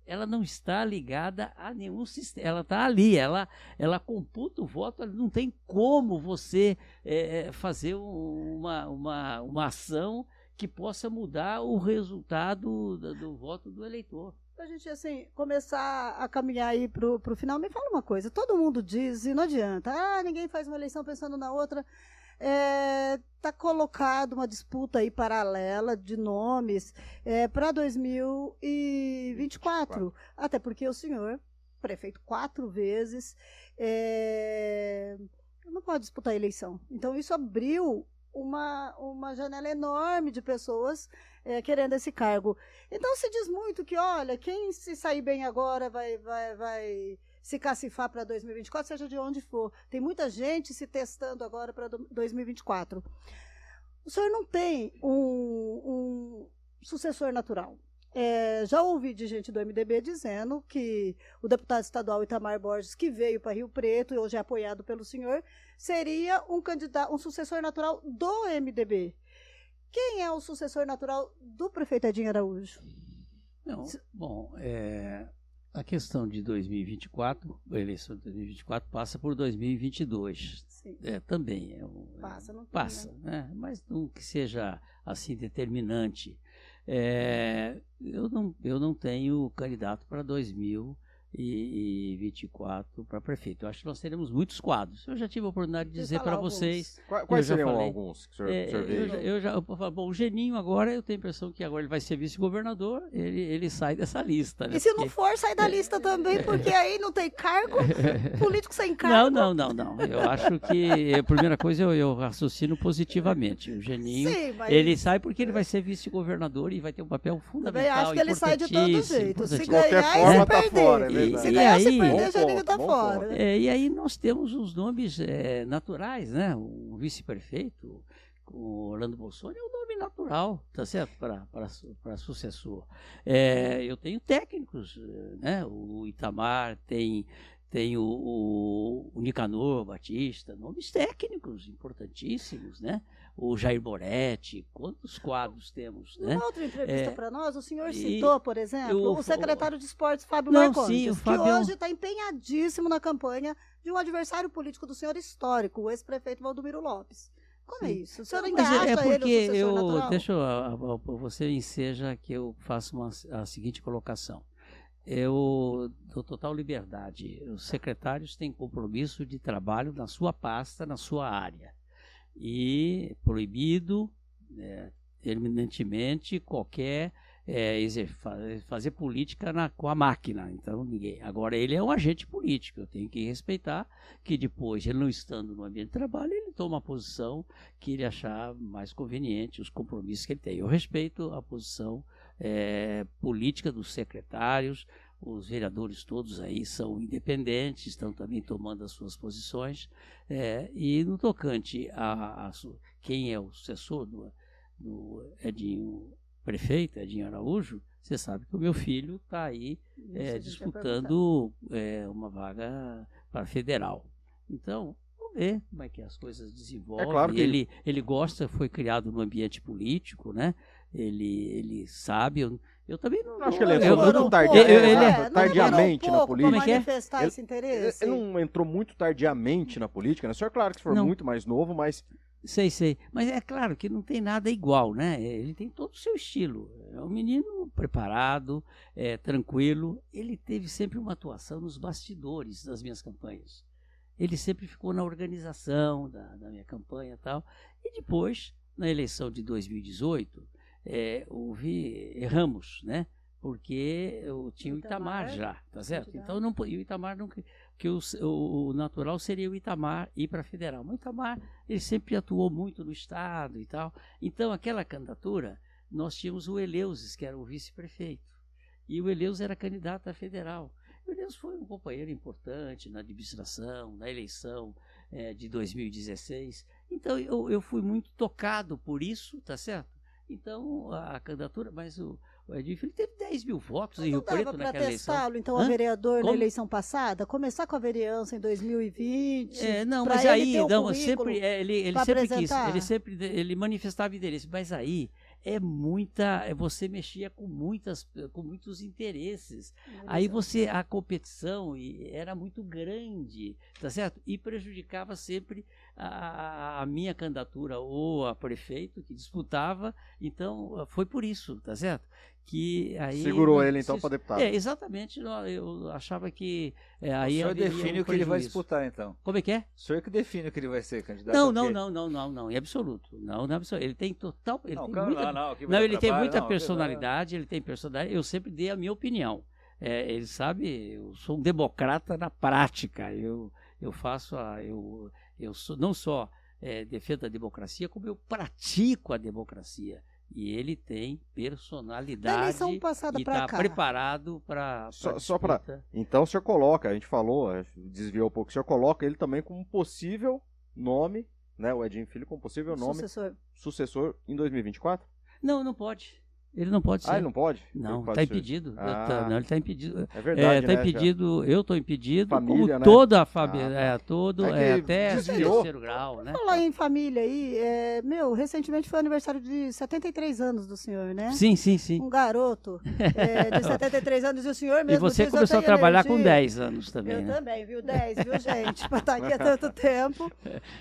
Ela não está ligada a nenhum sistema. Ela está ali, ela, ela computa o voto, não tem como você é, fazer um- uma, uma, uma ação que possa mudar o resultado do, do voto do eleitor. Pra gente, assim, começar a caminhar aí pro, pro final, me fala uma coisa. Todo mundo diz, e não adianta, ah, ninguém faz uma eleição pensando na outra. É, tá colocado uma disputa aí paralela de nomes é, para 2024. Até porque o senhor, prefeito quatro vezes, é, não pode disputar a eleição. Então isso abriu uma, uma janela enorme de pessoas é, querendo esse cargo. Então se diz muito que, olha, quem se sair bem agora vai, vai, vai se cacifar para 2024, seja de onde for. Tem muita gente se testando agora para 2024. O senhor não tem um, um sucessor natural. É, já ouvi de gente do MDB dizendo que o deputado estadual Itamar Borges, que veio para Rio Preto e hoje é apoiado pelo senhor, seria um candidato, um sucessor natural do MDB. Quem é o sucessor natural do prefeito Edinho Araújo? Não, bom, é, a questão de 2024, a eleição de 2024 passa por 2022. Sim, É, também é um, passa, não tem, passa, né? né? mas não que seja assim determinante. É, eu, não, eu não tenho candidato para 2024 para prefeito. Eu acho que nós teremos muitos quadros. Eu já tive a oportunidade de dizer para vocês. Quais, quais seriam falei. alguns que o senhor, É, o senhor eu, veio? já- eu já, eu falo, bom, o Geninho agora eu tenho a impressão que agora ele vai ser vice-governador, ele, ele sai dessa lista. Né? E se não for, sai da lista também, porque aí não tem cargo, político sem Não, cargo. não, não, não. Eu acho que a primeira coisa eu, eu raciocino positivamente. O Geninho, Sim, mas ele sai porque ele vai ser vice-governador e vai ter um papel também fundamental. acho que ele sai de todo jeito. Se ganhar e forma, se tá perder. fora, é E-. Se e ganhar, se aí- perder, o Geninho ponto, tá fora. ponto. É, e aí nós temos os nomes é, naturais, né? O vice-prefeito, o Orlando Bolsonaro é um nome natural, tá certo? Para sucessor. É, eu tenho técnicos, né? O Itamar tem. Tem o, o, o Nicanor Batista, nomes técnicos importantíssimos, né? O Jair Moretti, quantos quadros temos, né? Numa outra entrevista É, para nós, o senhor citou, por exemplo, eu- o secretário de esportes, Fábio Não, Marcondes, sim, o que hoje está empenhadíssimo na campanha de um adversário político do senhor histórico, o ex-prefeito Valdomiro Lopes. Como é isso? O senhor ainda mas é- acha é porque ele o eu, natural? Deixa eu, a- a- você enseja que eu faço uma, a seguinte colocação. Eu dou total liberdade. Os secretários têm compromisso de trabalho na sua pasta, na sua área. E proibido, é, terminantemente, qualquer é, fazer política na- com a máquina. Então, ninguém. Agora, ele é um agente político. Eu tenho que respeitar que depois, ele não estando no ambiente de trabalho, ele toma a posição que ele achar mais conveniente, os compromissos que ele tem. Eu respeito a posição eh, política dos secretários, os vereadores todos aí são independentes, estão também tomando as suas posições. É, e no tocante a, a, quem é o sucessor do, do Edinho prefeito, Edinho Araújo, você sabe que o meu filho está aí é, disputando é, uma vaga para federal. Então, vamos ver como é que as coisas desenvolvem. É claro que ele, ele gosta, foi criado no ambiente político, né? Ele, ele sabe. Eu, eu também não. Acho que ele entrou muito ele, ele, é, tardiamente um na política. Como é manifestar ele, esse interesse. Ele, não entrou muito tardiamente na política, né? O senhor, claro que se for não. muito mais novo, mas. Sei, sei. Mas é claro que não tem nada igual, né? Ele tem todo o seu estilo. É um menino preparado, é, tranquilo. Ele teve sempre uma atuação nos bastidores das minhas campanhas. Ele sempre ficou na organização da, da minha campanha e tal. E depois, na eleição de 2018, é, houve, erramos, né? Porque eu tinha o Itamar, Itamar já, tá certo? Então não o Itamar não que o, o, natural seria o Itamar ir para a federal. Mas o Itamar ele sempre atuou muito no estado e tal. Então aquela candidatura nós tínhamos o Eleuses que era o vice-prefeito e o Eleuses era candidato a federal. O Eleuses foi um companheiro importante na administração, na eleição é, de 2016. Então eu, eu fui muito tocado por isso, tá certo? Então, a candidatura, mas o, o Edinho Filho teve 10 mil votos mas em Rio Preto naquela eleição. testá-lo, então, Hã? a vereador Como? na eleição passada? Começar com a vereança em 2020? É, não, mas aí, não, sempre, é, ele, ele sempre apresentar. quis, ele sempre ele manifestava interesse, mas aí é muita, é você mexia com muitas, com muitos interesses. Aí você a competição era muito grande, tá certo? E prejudicava sempre a, a, minha candidatura ou a prefeito que disputava. Então foi por isso, tá certo? que aí segurou ele então para deputado. É, exatamente. Eu achava que é, aí o senhor define um o que ele vai disputar então. Como é que é? O senhor que define o que ele vai ser candidato. Não, não, não, não, não, não, em absoluto. Não, não, absoluto. Ele tem total, ele não, tem muita, não, não, não ele tem muita personalidade, ele tem personalidade. Eu sempre dei a minha opinião. É, ele sabe, eu sou um democrata na prática. Eu eu faço a eu eu sou, não só é, defendo a democracia, como eu pratico a democracia. E ele tem personalidade e está preparado para. Só, só para. Então o senhor coloca, a gente falou, desviou um pouco, o senhor coloca ele também como possível nome, né? O Edinho Filho como possível nome sucessor, sucessor em 2024? Não, não pode. Ele não pode ser. Ah, ele não pode? Não, está impedido. Ah, tá, não, ele está impedido. É verdade. Está é, né, impedido, já. eu estou impedido, família, como né? toda a família. Ah, é, todo, é, é até desviou. terceiro grau, né? Falar em família aí, é, meu, recentemente foi aniversário de 73 anos do senhor, né? Sim, sim, sim. Um garoto é, de 73 anos e o senhor mesmo. E você começou a trabalhar energia. com 10 anos também, Eu né? também, viu? 10, viu, gente? Para estar aqui há tanto tempo.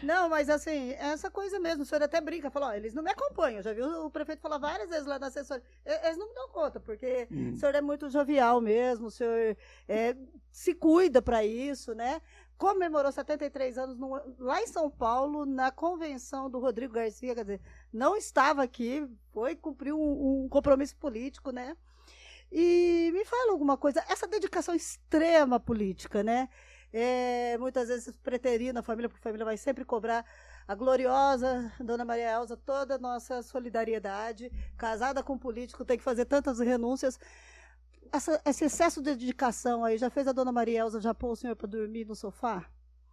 Não, mas assim, essa coisa mesmo, o senhor até brinca, falou, ó, eles não me acompanham, já viu o prefeito falar várias vezes lá na assessoria, eles não me dão conta, porque Hum. O senhor é muito jovial mesmo, o senhor é, se cuida para isso, né? Comemorou 73 anos no, lá em São Paulo, na convenção do Rodrigo Garcia, quer dizer, não estava aqui, foi cumprir um, um compromisso político, né? E me fala alguma coisa, essa dedicação extrema política, né? É, muitas vezes preterina a família, porque a família vai sempre cobrar a gloriosa Dona Maria Elza, toda a nossa solidariedade. Casada com um político, tem que fazer tantas renúncias. Essa, esse excesso de dedicação aí, já fez a Dona Maria Elza já pôr o senhor para dormir no sofá?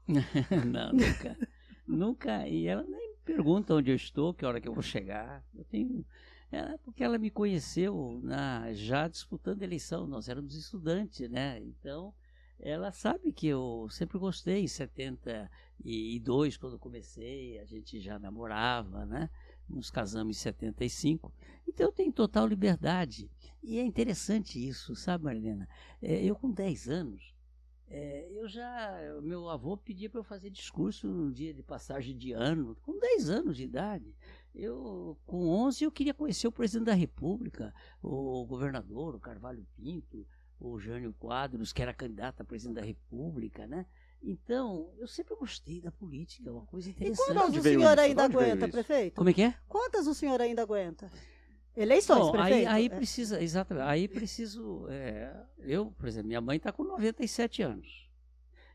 não, nunca. nunca. E ela nem pergunta onde eu estou, que hora que eu vou chegar. Eu tenho. Porque ela me conheceu na, já disputando eleição. Nós éramos estudantes, né? Então, ela sabe que eu sempre gostei. Em 72, quando comecei, a gente já namorava, né? Nos casamos em 75. Então eu tenho total liberdade. E é interessante isso, sabe, Marilena? É, eu com 10 anos, é, eu já. Meu avô pedia para eu fazer discurso no dia de passagem de ano, com 10 anos de idade. Eu, com 11, eu queria conhecer o presidente da República, o governador, o Carvalho Pinto, o Jânio Quadros, que era candidato a presidente da República, né? Então, eu sempre gostei da política, é uma coisa interessante. E quantas o senhor ainda aguenta, prefeito? Como é que é? Quantas o senhor ainda aguenta? Eleições, Bom, prefeito? Aí, aí é. precisa, exatamente, aí preciso, é, eu, por exemplo, minha mãe está com 97 anos.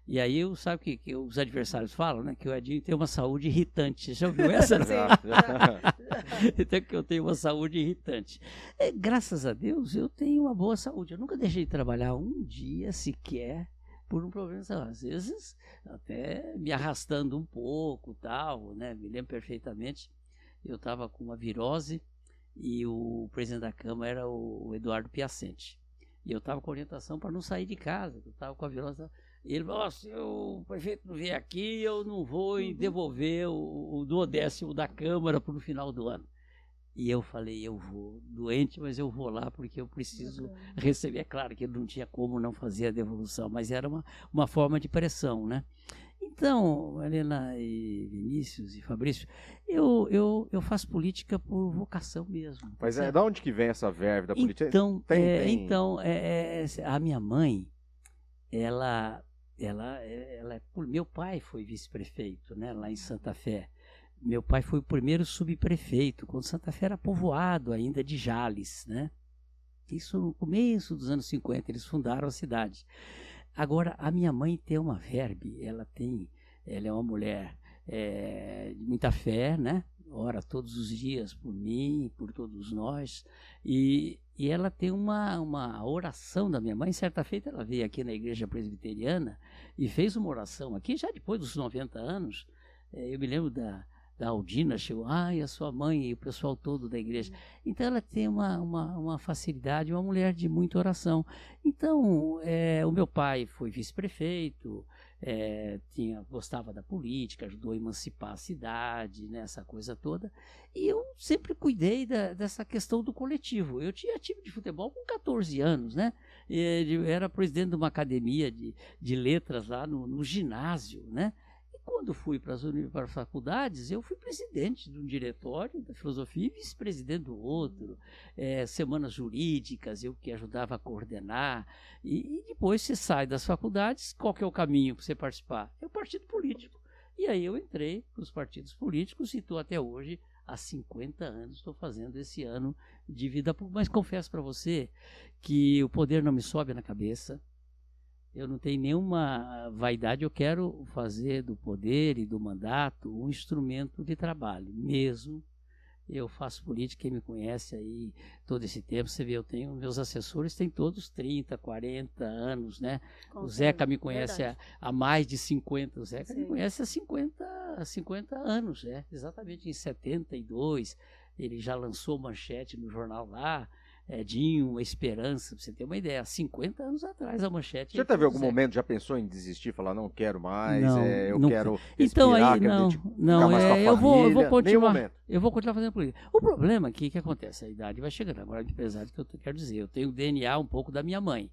E aí, eu, sabe que, que os adversários falam, né? Que o Edinho tem uma saúde irritante. Você já ouviu essa? já. então que eu tenho uma saúde irritante. É, graças a Deus, eu tenho uma boa saúde. Eu nunca deixei de trabalhar um dia sequer por um problema. Às vezes, até me arrastando um pouco, tal, né? Me lembro perfeitamente. Eu estava com uma virose e o presidente da Câmara era o Eduardo Piacente. E eu estava com orientação para não sair de casa. Eu estava com a virose. E ele falou: "Ó, se o prefeito não vier aqui, eu não vou Uhum. devolver o, o duodécimo da Câmara para o final do ano. E eu falei: eu vou, doente, mas eu vou lá porque eu preciso receber. É claro que não tinha como não fazer a devolução, mas era uma, uma forma de pressão, né? Então, Helena e Vinícius e Fabrício, eu, eu, eu faço política por vocação mesmo. tá Mas é, certo? da onde que vem essa verve da política? Então, Tem- é, tem- então é, é, a minha mãe, ela, ela, é- ela, é- meu pai foi vice-prefeito, né, lá em Santa Fé. Meu pai foi o primeiro subprefeito, quando Santa Fé era povoado ainda de Jales, né? Isso no começo dos anos 50, eles fundaram a cidade. Agora, a minha mãe tem uma verbe, ela tem, ela é uma mulher é, de muita fé, né? Ora todos os dias por mim, por todos nós. E, e ela tem uma, uma oração da minha mãe. Certa feita ela veio aqui na igreja presbiteriana e fez uma oração aqui, já depois dos 90 anos. Eh, eu me lembro da, da Aldina, chegou, ai, a sua mãe e o pessoal todo da igreja. Então ela tem uma, uma, uma facilidade, uma mulher de muita oração. Então, eh, o meu pai foi vice-prefeito, eh, tinha, gostava da política, ajudou a emancipar a cidade, né, essa coisa toda. E eu sempre cuidei da- dessa questão do coletivo. Eu tinha time de futebol com 14 anos, né? E Eu era presidente de uma academia de, de letras lá no, no ginásio, né? Quando fui para as para faculdades, eu fui presidente de um diretório da filosofia e vice-presidente do outro. Eh, semanas jurídicas, eu que ajudava a coordenar. E, e depois você sai das faculdades, qual que é o caminho para você participar? É o partido político. E aí eu entrei para os partidos políticos e estou até hoje há 50 anos estou fazendo esse ano de vida pública. Mas confesso para você que o poder não me sobe na cabeça. Eu não tenho nenhuma vaidade. Eu quero fazer do poder e do mandato um instrumento de trabalho, mesmo. Eu faço política, quem me conhece aí todo esse tempo, você vê, eu tenho, meus assessores têm todos 30, 40 anos, né? O Zeca me conhece há, há mais de 50. O Zeca me Sim. conhece há 50, 50 anos, é. Exatamente em 72. Ele já lançou manchete no jornal lá. Edinho, uma esperança, pra você ter uma ideia. Há 50 anos atrás a manchete. Você teve algum momento já pensou em desistir, falar não quero mais, Não, é, eu nunca. quero Então respirar, aí, não, não, é, eu, vou, eu vou continuar. Eu vou continuar fazendo política. O problema aqui que acontece, a idade vai chegando. Agora, apesar do que eu quero dizer, eu tenho o DNA um pouco da minha mãe.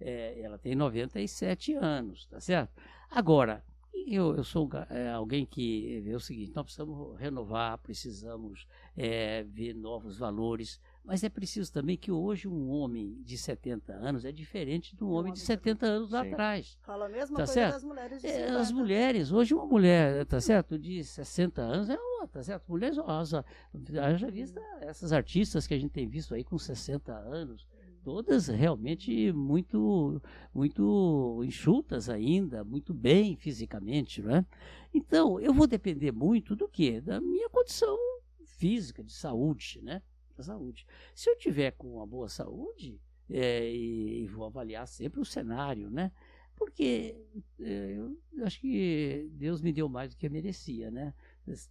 É, ela tem 97 anos, tá certo? Agora, eu, eu sou é, alguém que vê o seguinte: nós precisamos renovar, precisamos é, ver novos valores, mas é preciso também que hoje um homem de 70 anos é diferente de um homem de 70 anos lá Sim. atrás. Fala a mesma Tá coisa certo? das mulheres de É, 50. as mulheres, hoje uma mulher, tá certo, de 60 anos é uma, tá certo? Mulheres, haja vista essas artistas que a gente tem visto aí com 60 anos, todas realmente muito, muito enxutas ainda, muito bem fisicamente, não é? Então, eu vou depender muito do quê? Da minha condição física, de saúde, né? Da saúde. Se eu tiver com uma boa saúde, é, e, e vou avaliar sempre o cenário, né? Porque é, eu acho que Deus me deu mais do que eu merecia, né?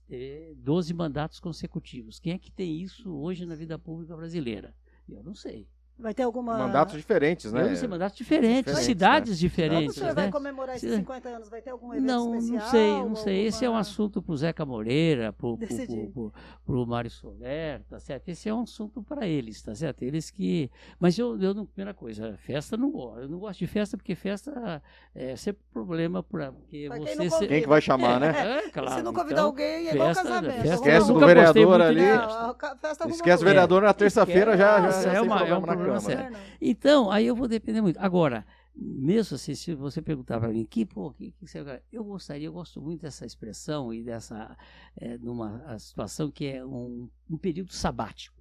Ter 12 mandatos consecutivos. Quem é que tem isso hoje na vida pública brasileira? Eu não sei. Vai ter alguma. Mandatos diferentes, né? Eu não sei, mandatos diferentes, Diferentes, cidades Quando o diferentes. senhor vai né? comemorar esses Se- 50 anos? Vai ter algum evento Não, especial? não sei, não sei. Esse é um assunto para o Zeca Moreira, para o. Mário Soler, tá certo? Esse é um assunto para eles, tá certo? Eles que. Mas eu, eu não, primeira coisa, festa não gosto. Eu não gosto de festa porque festa é sempre problema para porque Pra quem você não ser- convida. Quem que vai chamar, né? É, claro. Se não convidar então, alguém, é igual festa- casamento. festa- Esquece gostei vereador ali. Esquece o vereador na terça-feira, já, é uma- é problema sério. Então, aí eu vou depender muito. Agora, mesmo assim, se você perguntar para mim, que, pô, que, que você, eu gostaria, eu gosto muito dessa expressão e dessa, é, numa a situação que é um, um período sabático.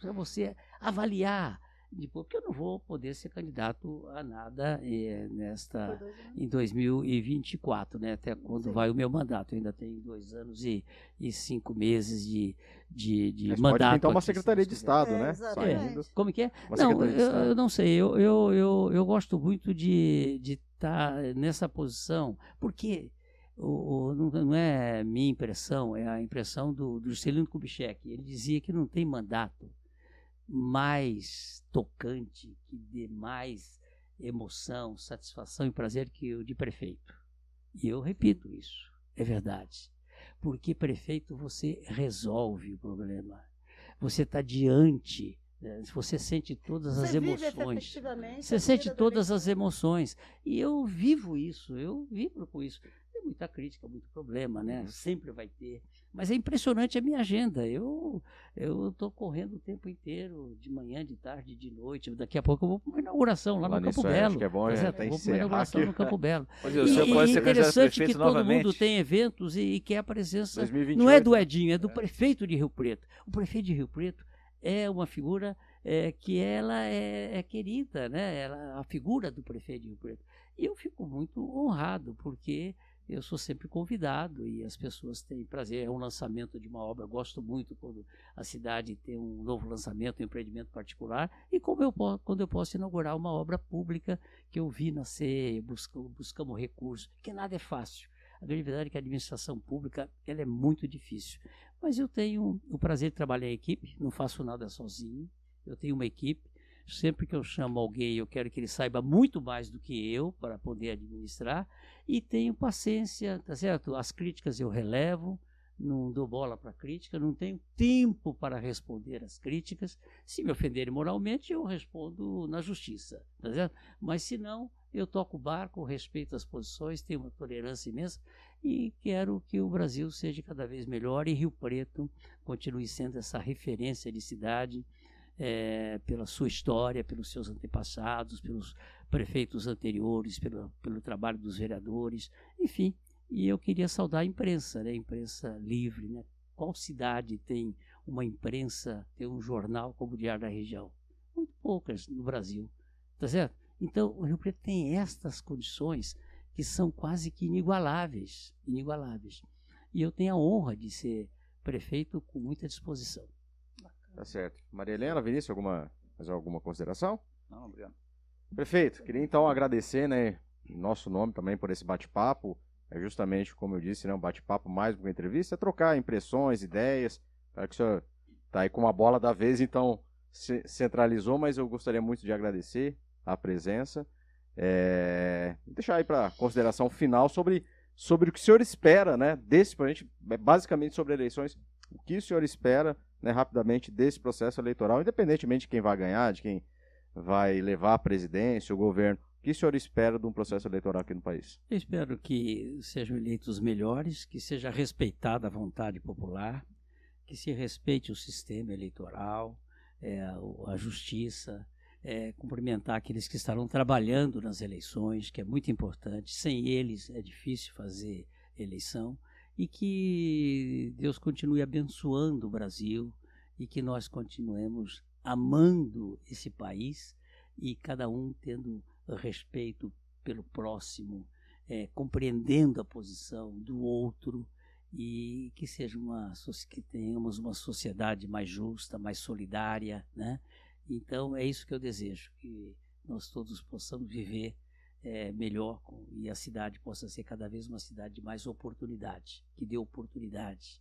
Para você avaliar depois, porque eu não vou poder ser candidato a nada é, nesta em 2024, né? Até quando Sim. vai o meu mandato. Eu ainda tenho dois anos e, e cinco meses de, de, de Mas mandato. pode pintar uma secretaria de. Estado, É, né? Saindo. Como que é? Uma não, eu, eu não sei. Eu, eu, eu, eu gosto muito de estar nessa posição, porque o, o- não, não é minha impressão, é a impressão do, do Juscelino Kubitschek. Ele dizia que não tem mandato mais tocante, que dê mais emoção, satisfação e prazer que o de prefeito. E eu repito isso, é verdade. Porque prefeito você resolve o problema. Você está diante, né, você sente todas as Você vive emoções. Você sente todas as emoções. E eu vivo isso, eu vibro com isso. Muita crítica, muito problema, né? Sempre vai ter. Mas é impressionante a minha agenda. Eu eu estou correndo o tempo inteiro, de manhã, de tarde, de noite. Daqui a pouco eu vou para uma inauguração lá Falar no Campo é, Belo. acho que é bom Tá é, até Eu vou para uma inauguração aqui. no Campo Belo. Mas E, o senhor e pode ser interessante que todo novamente? mundo tem eventos e, e quer a presença 2028. não é do Edinho, é do prefeito de Rio Preto. O prefeito de Rio Preto é uma figura é, que ela é, é querida, né? Ela, a figura do prefeito de Rio Preto. E eu fico muito honrado, porque eu sou sempre convidado e as pessoas têm prazer. É um lançamento de uma obra, eu gosto muito quando a cidade tem um novo lançamento, um empreendimento particular, e como eu, quando eu posso inaugurar uma obra pública que eu vi nascer, busca, buscamos recursos, que nada é fácil. A grande verdade é que a administração pública ela é muito difícil. Mas eu tenho o prazer de trabalhar em equipe, não faço nada sozinho. Eu tenho uma equipe. Sempre que eu chamo alguém, eu quero que ele saiba muito mais do que eu para poder administrar. E tenho paciência, tá certo? As críticas eu relevo, não dou bola para crítica, não tenho tempo para responder às críticas. Se me ofenderem moralmente, eu respondo na justiça, tá certo? Mas se não, eu toco o barco, respeito as posições, tenho uma tolerância imensa e quero que o Brasil seja cada vez melhor e Rio Preto continue sendo essa referência de cidade eh, pela sua história, pelos seus antepassados, pelos prefeitos anteriores, pelo, pelo trabalho dos vereadores, enfim. E eu queria saudar a imprensa, né? a imprensa livre. Né? Qual cidade tem uma imprensa, tem um jornal como o Diário da Região? Muito poucas no Brasil, tá certo? Então, o Rio Preto tem estas condições que são quase que inigualáveis, inigualáveis. E eu tenho a honra de ser prefeito com muita disposição. Tá certo. Maria Helena, Vinícius, alguma, mais alguma consideração? Não, obrigado. Prefeito, queria então agradecer, né, em nosso nome também por esse bate-papo. É justamente, como eu disse, né, um bate-papo mais do que uma entrevista, é trocar impressões, ideias. Claro que o senhor tá aí com uma bola da vez, então ce- centralizou, mas eu gostaria muito de agradecer a presença. É, deixar aí para consideração final sobre, sobre o que o senhor espera, né, desse, pra gente, é basicamente sobre eleições, o que o senhor espera, né, rapidamente desse processo eleitoral, independentemente de quem vai ganhar, de quem vai levar a presidência, o governo. O que o senhor espera de um processo eleitoral aqui no país? Eu espero que sejam eleitos melhores, que seja respeitada a vontade popular, que se respeite o sistema eleitoral, é, a justiça, é, cumprimentar aqueles que estarão trabalhando nas eleições, que é muito importante. Sem eles é difícil fazer eleição. E que Deus continue abençoando o Brasil e que nós continuemos amando esse país e cada um tendo respeito pelo próximo, é, compreendendo a posição do outro e que seja uma que tenhamos uma sociedade mais justa, mais solidária, né? Então é isso que eu desejo que nós todos possamos viver é, melhor e a cidade possa ser cada vez uma cidade de mais oportunidade, que dê oportunidade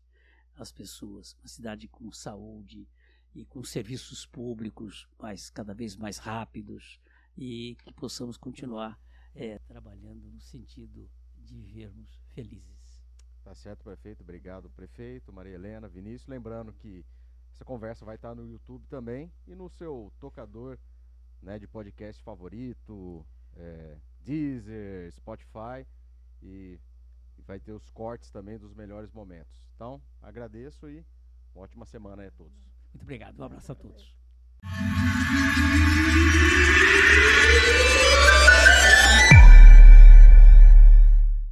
às pessoas, uma cidade com saúde e com serviços públicos mais cada vez mais rápidos e que possamos continuar é, trabalhando no sentido de vivermos felizes. Tá certo, prefeito. Obrigado, prefeito, Maria Helena, Vinícius. Lembrando que essa conversa vai estar no YouTube também e no seu tocador né, de podcast favorito, é, Deezer, Spotify e, vai ter os cortes também dos melhores momentos. Então, agradeço e ótima semana a todos. Muito obrigado. Um abraço a todos.